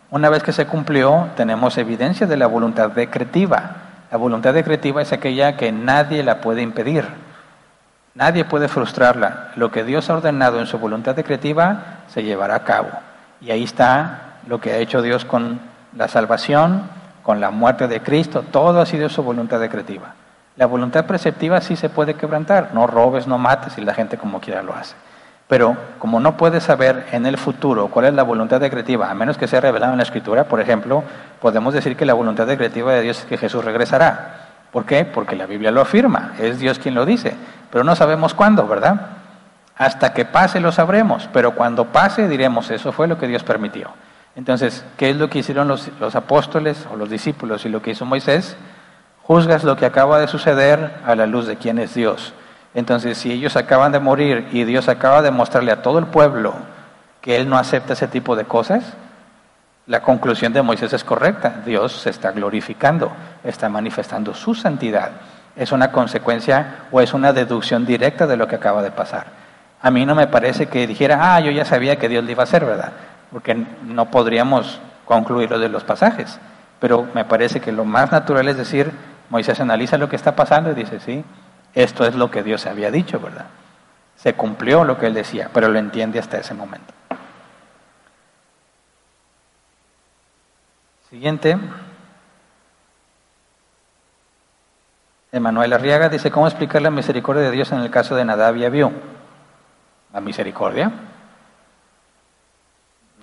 Una vez que se cumplió, tenemos evidencia de la voluntad decretiva. La voluntad decretiva es aquella que nadie la puede impedir. Nadie puede frustrarla. Lo que Dios ha ordenado en su voluntad decretiva se llevará a cabo. Y ahí está lo que ha hecho Dios con la salvación, con la muerte de Cristo. Todo ha sido su voluntad decretiva. La voluntad preceptiva sí se puede quebrantar, no robes, no mates y la gente como quiera lo hace. Pero como no puedes saber en el futuro cuál es la voluntad decretiva, a menos que sea revelado en la Escritura, por ejemplo, podemos decir que la voluntad decretiva de Dios es que Jesús regresará. ¿Por qué? Porque la Biblia lo afirma, es Dios quien lo dice, pero no sabemos cuándo, ¿verdad? Hasta que pase lo sabremos, pero cuando pase diremos, eso fue lo que Dios permitió. Entonces, ¿qué es lo que hicieron los, los apóstoles o los discípulos y lo que hizo Moisés? Juzgas lo que acaba de suceder a la luz de quién es Dios. Entonces, si ellos acaban de morir y Dios acaba de mostrarle a todo el pueblo que Él no acepta ese tipo de cosas, la conclusión de Moisés es correcta. Dios se está glorificando, está manifestando su santidad. Es una consecuencia o es una deducción directa de lo que acaba de pasar. A mí no me parece que dijera, ah, yo ya sabía que Dios lo iba a hacer, ¿verdad? Porque no podríamos concluirlo de los pasajes. Pero me parece que lo más natural es decir, Moisés analiza lo que está pasando y dice, sí, esto es lo que Dios había dicho, ¿verdad? Se cumplió lo que él decía, pero lo entiende hasta ese momento. Siguiente. Emanuel Arriaga dice, ¿cómo explicar la misericordia de Dios en el caso de Nadab y Abiú? La misericordia.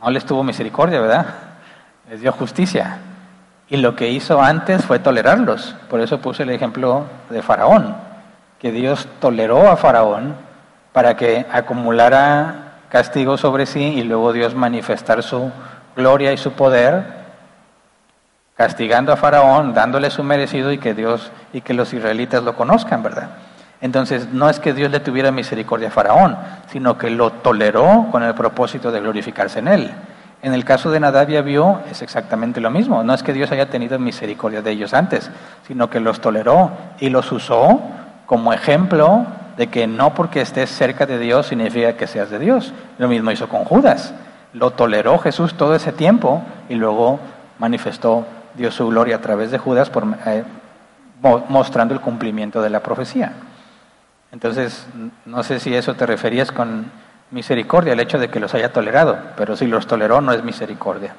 No les tuvo misericordia, ¿verdad? Les dio justicia. Y lo que hizo antes fue tolerarlos. Por eso puse el ejemplo de Faraón, que Dios toleró a Faraón para que acumulara castigo sobre sí y luego Dios manifestar su gloria y su poder, castigando a Faraón, dándole su merecido y que Dios y que los israelitas lo conozcan, ¿verdad? Entonces, no es que Dios le tuviera misericordia a Faraón, sino que lo toleró con el propósito de glorificarse en él. En el caso de Nadab y Abiú es exactamente lo mismo. No es que Dios haya tenido misericordia de ellos antes, sino que los toleró y los usó como ejemplo de que no porque estés cerca de Dios significa que seas de Dios. Lo mismo hizo con Judas. Lo toleró Jesús todo ese tiempo y luego manifestó Dios su gloria a través de Judas por, eh, mostrando el cumplimiento de la profecía. Entonces, no sé si eso te referías con misericordia el hecho de que los haya tolerado, pero si los toleró no es misericordia.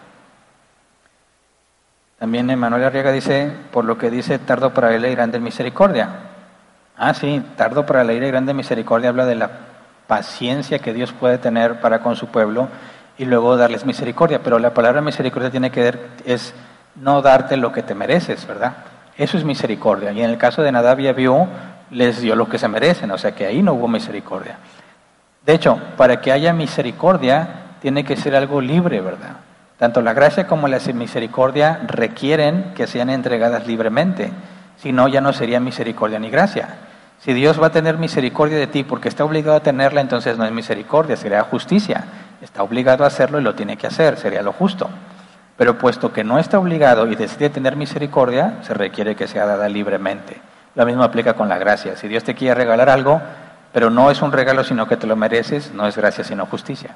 También Emanuel Arriaga dice, por lo que dice, tardo para la grande misericordia. Ah, sí, tardo para la grande misericordia habla de la paciencia que Dios puede tener para con su pueblo y luego darles misericordia. Pero la palabra misericordia tiene que ver, es no darte lo que te mereces, ¿verdad? Eso es misericordia. Y en el caso de Nadab y Abiú, les dio lo que se merecen, o sea que ahí no hubo misericordia. De hecho, para que haya misericordia, tiene que ser algo libre, ¿verdad? Tanto la gracia como la misericordia requieren que sean entregadas libremente, si no ya no sería misericordia ni gracia. Si Dios va a tener misericordia de ti porque está obligado a tenerla, entonces no es misericordia, sería justicia. Está obligado a hacerlo y lo tiene que hacer, sería lo justo. Pero puesto que no está obligado y decide tener misericordia, se requiere que sea dada libremente. Lo mismo aplica con la gracia. Si Dios te quiere regalar algo, pero no es un regalo sino que te lo mereces, no es gracia sino justicia.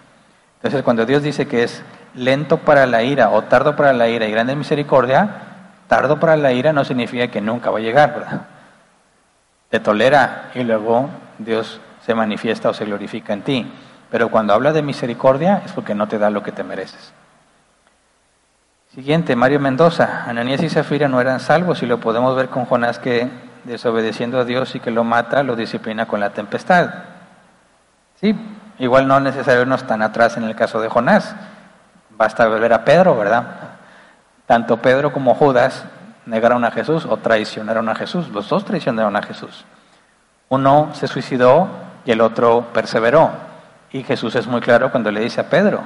Entonces cuando Dios dice que es lento para la ira o tardo para la ira y grande misericordia, tardo para la ira no significa que nunca va a llegar, ¿verdad? Te tolera y luego Dios se manifiesta o se glorifica en ti. Pero cuando habla de misericordia es porque no te da lo que te mereces. Siguiente, Mario Mendoza. Ananías y Zafira no eran salvos y lo podemos ver con Jonás que desobedeciendo a Dios y que lo mata, lo disciplina con la tempestad. Sí, igual no es necesario irnos tan atrás en el caso de Jonás. Basta ver a Pedro, ¿verdad? Tanto Pedro como Judas negaron a Jesús o traicionaron a Jesús. Los dos traicionaron a Jesús. Uno se suicidó y el otro perseveró. Y Jesús es muy claro cuando le dice a Pedro,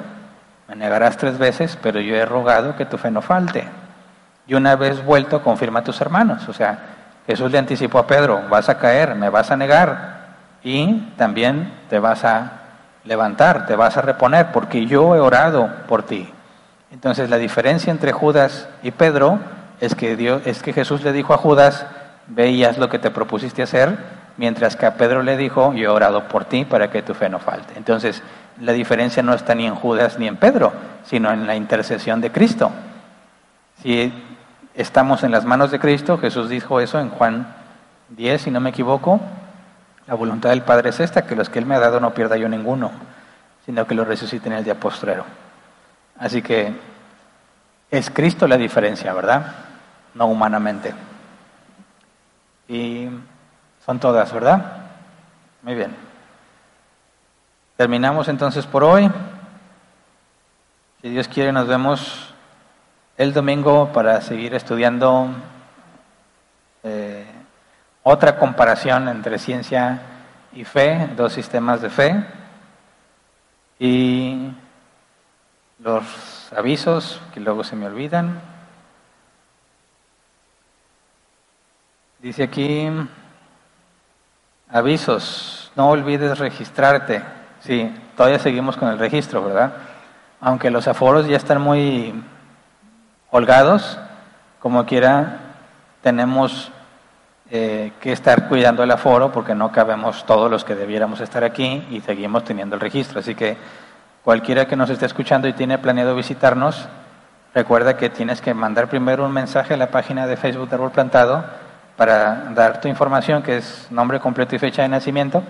me negarás tres veces, pero yo he rogado que tu fe no falte. Y una vez vuelto, confirma a tus hermanos. O sea, Jesús le anticipó a Pedro, vas a caer, me vas a negar y también te vas a levantar, te vas a reponer, porque yo he orado por ti. Entonces la diferencia entre Judas y Pedro es que, Dios, Jesús le dijo a Judas, veías lo que te propusiste hacer, mientras que a Pedro le dijo, yo he orado por ti para que tu fe no falte. Entonces la diferencia no está ni en Judas ni en Pedro, sino en la intercesión de Cristo. Si estamos en las manos de Cristo, Jesús dijo eso en Juan 10, si no me equivoco, la voluntad del Padre es esta, que los que Él me ha dado no pierda yo ninguno, sino que los resucite en el día postrero. Así que es Cristo la diferencia, ¿verdad? No humanamente. Y son todas, ¿verdad? Muy bien. Terminamos entonces por hoy. Si Dios quiere, nos vemos el domingo para seguir estudiando eh, otra comparación entre ciencia y fe, dos sistemas de fe, y los avisos que luego se me olvidan. Dice aquí, avisos, no olvides registrarte. Sí, todavía seguimos con el registro, ¿verdad? Aunque los aforos ya están muy holgados, como quiera, tenemos eh, que estar cuidando el aforo porque no cabemos todos los que debiéramos estar aquí y seguimos teniendo el registro. Así que cualquiera que nos esté escuchando y tiene planeado visitarnos, recuerda que tienes que mandar primero un mensaje a la página de Facebook de Árbol Plantado para dar tu información, que es nombre completo y fecha de nacimiento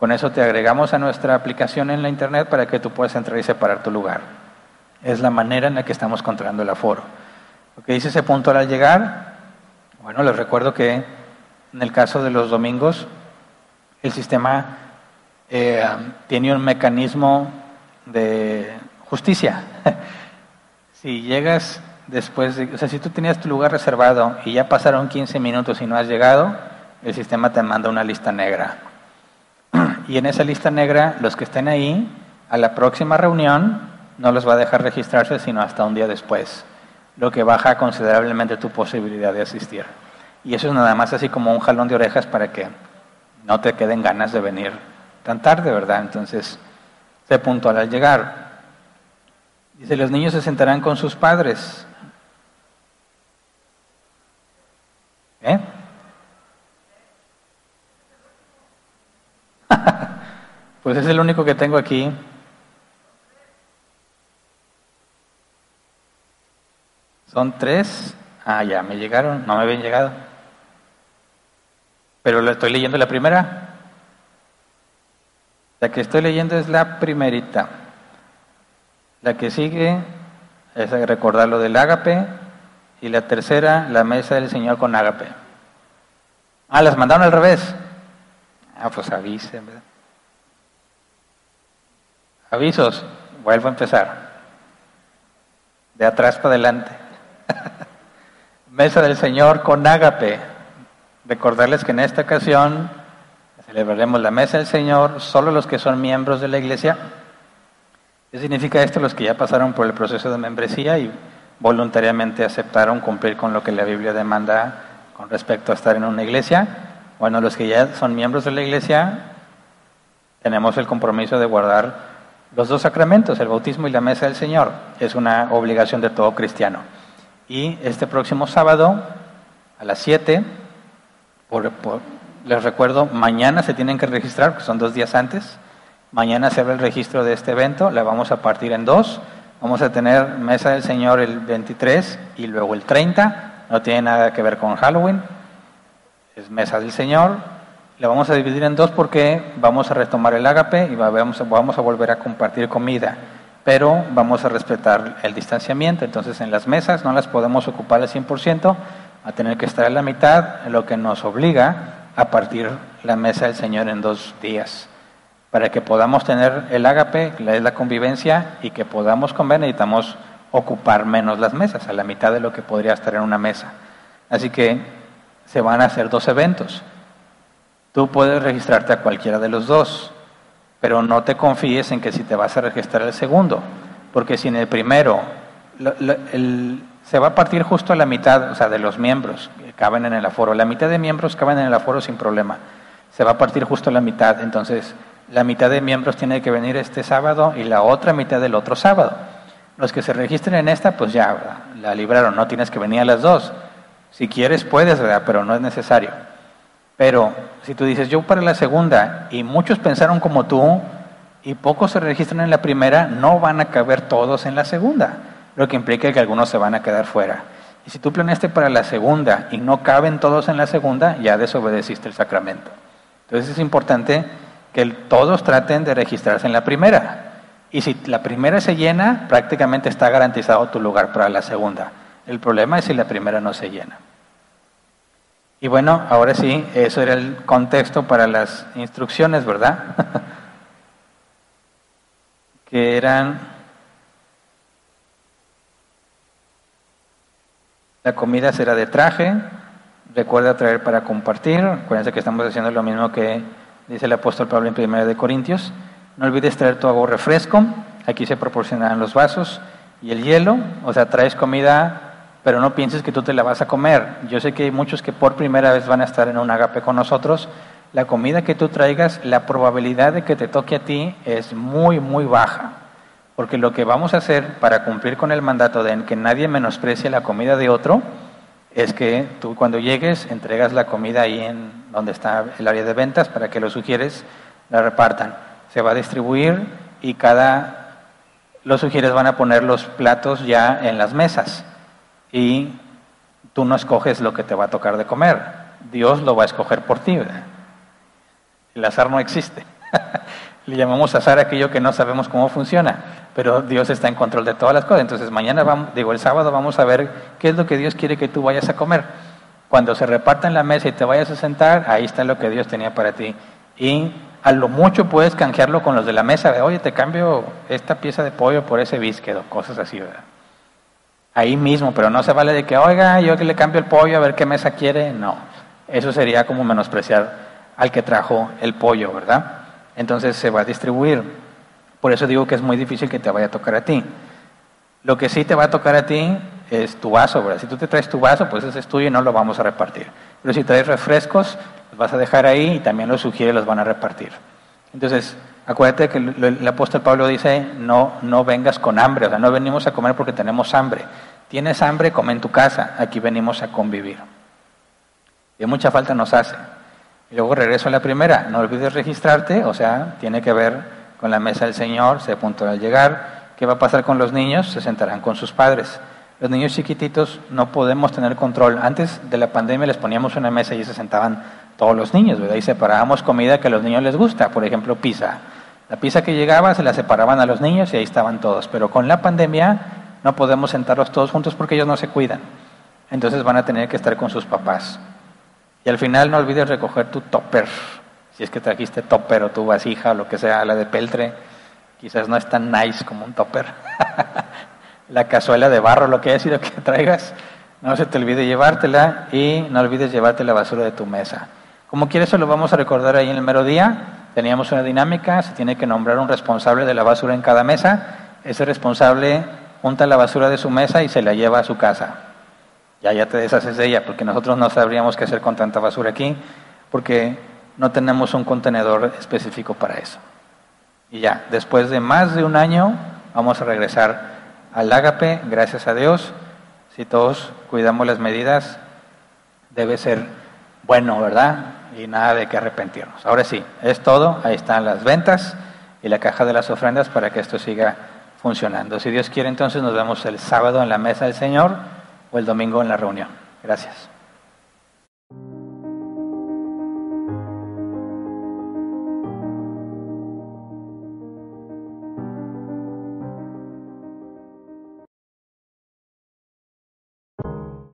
con eso te agregamos a nuestra aplicación en la internet para que tú puedas entrar y separar tu lugar. Es la manera en la que estamos controlando el aforo. Lo que dice ese punto al llegar, bueno, les recuerdo que en el caso de los domingos, el sistema eh, tiene un mecanismo de justicia. (laughs) si llegas después, de, o sea, si tú tenías tu lugar reservado y ya pasaron 15 minutos y no has llegado, el sistema te manda una lista negra (clears throat) y en esa lista negra, los que estén ahí, a la próxima reunión, no los va a dejar registrarse sino hasta un día después, lo que baja considerablemente tu posibilidad de asistir. Y eso es nada más así como un jalón de orejas para que no te queden ganas de venir tan tarde, ¿verdad? Entonces, sé puntual al llegar. Dice, los niños se sentarán con sus padres. ¿Eh? (laughs) pues es el único que tengo aquí. Son tres. Ah, ya, me llegaron. No me habían llegado. Pero lo estoy leyendo la primera. La que estoy leyendo es la primerita. La que sigue es recordar lo del ágape. Y la tercera, la mesa del Señor con ágape. Ah, las mandaron al revés. Ah, pues avisen. Avisos, vuelvo a empezar. De atrás para adelante. Mesa del Señor con ágape. Recordarles que en esta ocasión celebraremos la Mesa del Señor solo los que son miembros de la iglesia ¿Qué significa esto? Los que ya pasaron por el proceso de membresía y voluntariamente aceptaron cumplir con lo que la Biblia demanda con respecto a estar en una iglesia. Bueno, los que ya son miembros de la iglesia, tenemos el compromiso de guardar los dos sacramentos, el bautismo y la mesa del Señor. Es una obligación de todo cristiano. Y este próximo sábado, a las 7, les recuerdo, mañana se tienen que registrar, que son dos días antes. Mañana se abre el registro de este evento, la vamos a partir en dos. Vamos a tener Mesa del Señor el 23 y luego el 30. No tiene nada que ver con Halloween. Es Mesa del Señor. La vamos a dividir en dos porque vamos a retomar el ágape y vamos vamos a volver a compartir comida. Pero vamos a respetar el distanciamiento. Entonces en las mesas no las podemos ocupar al 100%, a tener que estar a la mitad, lo que nos obliga a partir la mesa del Señor en dos días para que podamos tener el ágape, que es la convivencia, y que podamos comer, necesitamos ocupar menos las mesas, a la mitad de lo que podría estar en una mesa. Así que se van a hacer dos eventos. Tú puedes registrarte a cualquiera de los dos, pero no te confíes en que si te vas a registrar el segundo, porque si en el primero se va a partir justo a la mitad, o sea, de los miembros que caben en el aforo, la mitad de miembros caben en el aforo sin problema, se va a partir justo a la mitad, entonces la mitad de miembros tiene que venir este sábado y la otra mitad del otro sábado. Los que se registren en esta, pues ya la libraron, no tienes que venir a las dos. Si quieres, puedes, ¿verdad? pero no es necesario. Pero si tú dices, yo para la segunda, y muchos pensaron como tú, y pocos se registran en la primera, no van a caber todos en la segunda, lo que implica que algunos se van a quedar fuera. Y si tú planeaste para la segunda y no caben todos en la segunda, ya desobedeciste el sacramento. Entonces es importante que todos traten de registrarse en la primera. Y si la primera se llena, prácticamente está garantizado tu lugar para la segunda. El problema es si la primera no se llena. Y bueno, ahora sí, eso era el contexto para las instrucciones, ¿verdad? (laughs) que eran la comida será de traje, recuerda traer para compartir, acuérdense que estamos haciendo lo mismo que dice el apóstol Pablo en 1 de Corintios. No olvides traer tu agua refresco, aquí se proporcionarán los vasos y el hielo, o sea, traes comida, pero no pienses que tú te la vas a comer. Yo sé que hay muchos que por primera vez van a estar en un agape con nosotros. La comida que tú traigas, la probabilidad de que te toque a ti es muy, muy baja. Porque lo que vamos a hacer para cumplir con el mandato de que nadie menosprecie la comida de otro, es que tú cuando llegues entregas la comida ahí en donde está el área de ventas para que los sugieres la repartan. Se va a distribuir y cada los sugieres van a poner los platos ya en las mesas y tú no escoges lo que te va a tocar de comer. Dios lo va a escoger por ti. El azar no existe. (laughs) Le llamamos azar aquello que no sabemos cómo funciona, pero Dios está en control de todas las cosas. Entonces mañana, vamos, digo, el sábado vamos a ver qué es lo que Dios quiere que tú vayas a comer. Cuando se reparta en la mesa y te vayas a sentar, ahí está lo que Dios tenía para ti. Y a lo mucho puedes canjearlo con los de la mesa, de, oye, te cambio esta pieza de pollo por ese bísquedo, cosas así, ¿verdad? Ahí mismo, pero no se vale de que, oiga, yo que le cambio el pollo a ver qué mesa quiere. No, eso sería como menospreciar al que trajo el pollo, ¿verdad? entonces se va a distribuir. Por eso digo que es muy difícil que te vaya a tocar a ti. Lo que sí te va a tocar a ti es tu vaso, ¿verdad? Si tú te traes tu vaso, pues ese es tuyo y no lo vamos a repartir. Pero si traes refrescos, los vas a dejar ahí y también los sugiere los van a repartir. Entonces, acuérdate que el, apóstol Pablo dice, no, no vengas con hambre, o sea, no venimos a comer porque tenemos hambre. Tienes hambre, come en tu casa, aquí venimos a convivir. Y mucha falta nos hace. Y luego regreso a la primera, no olvides registrarte, o sea, tiene que ver con la mesa del Señor, se punto al llegar. ¿Qué va a pasar con los niños? Se sentarán con sus padres. Los niños chiquititos no podemos tener control. Antes de la pandemia les poníamos una mesa y se sentaban todos los niños, ¿verdad? Y separábamos comida que a los niños les gusta, por ejemplo, pizza. La pizza que llegaba se la separaban a los niños y ahí estaban todos. Pero con la pandemia no podemos sentarlos todos juntos porque ellos no se cuidan. Entonces van a tener que estar con sus papás. Y al final no olvides recoger tu topper, si es que trajiste topper o tu vasija o lo que sea, la de peltre, quizás no es tan nice como un topper. (laughs) la cazuela de barro, lo que haya sido que traigas, no se te olvide llevártela y no olvides llevarte la basura de tu mesa. Como quieres, eso lo vamos a recordar ahí en el mero día. Teníamos una dinámica, se tiene que nombrar un responsable de la basura en cada mesa ese responsable junta la basura de su mesa y se la lleva a su casa. Ya, ya te deshaces de ella, porque nosotros no sabríamos qué hacer con tanta basura aquí, porque no tenemos un contenedor específico para eso. Y ya, después de más de un año, vamos a regresar al ágape, gracias a Dios. Si todos cuidamos las medidas, debe ser bueno, ¿verdad? Y nada de que arrepentirnos. Ahora sí, es todo. Ahí están las ventas y la caja de las ofrendas para que esto siga funcionando. Si Dios quiere, entonces nos vemos el sábado en la mesa del Señor o el domingo en la reunión. Gracias.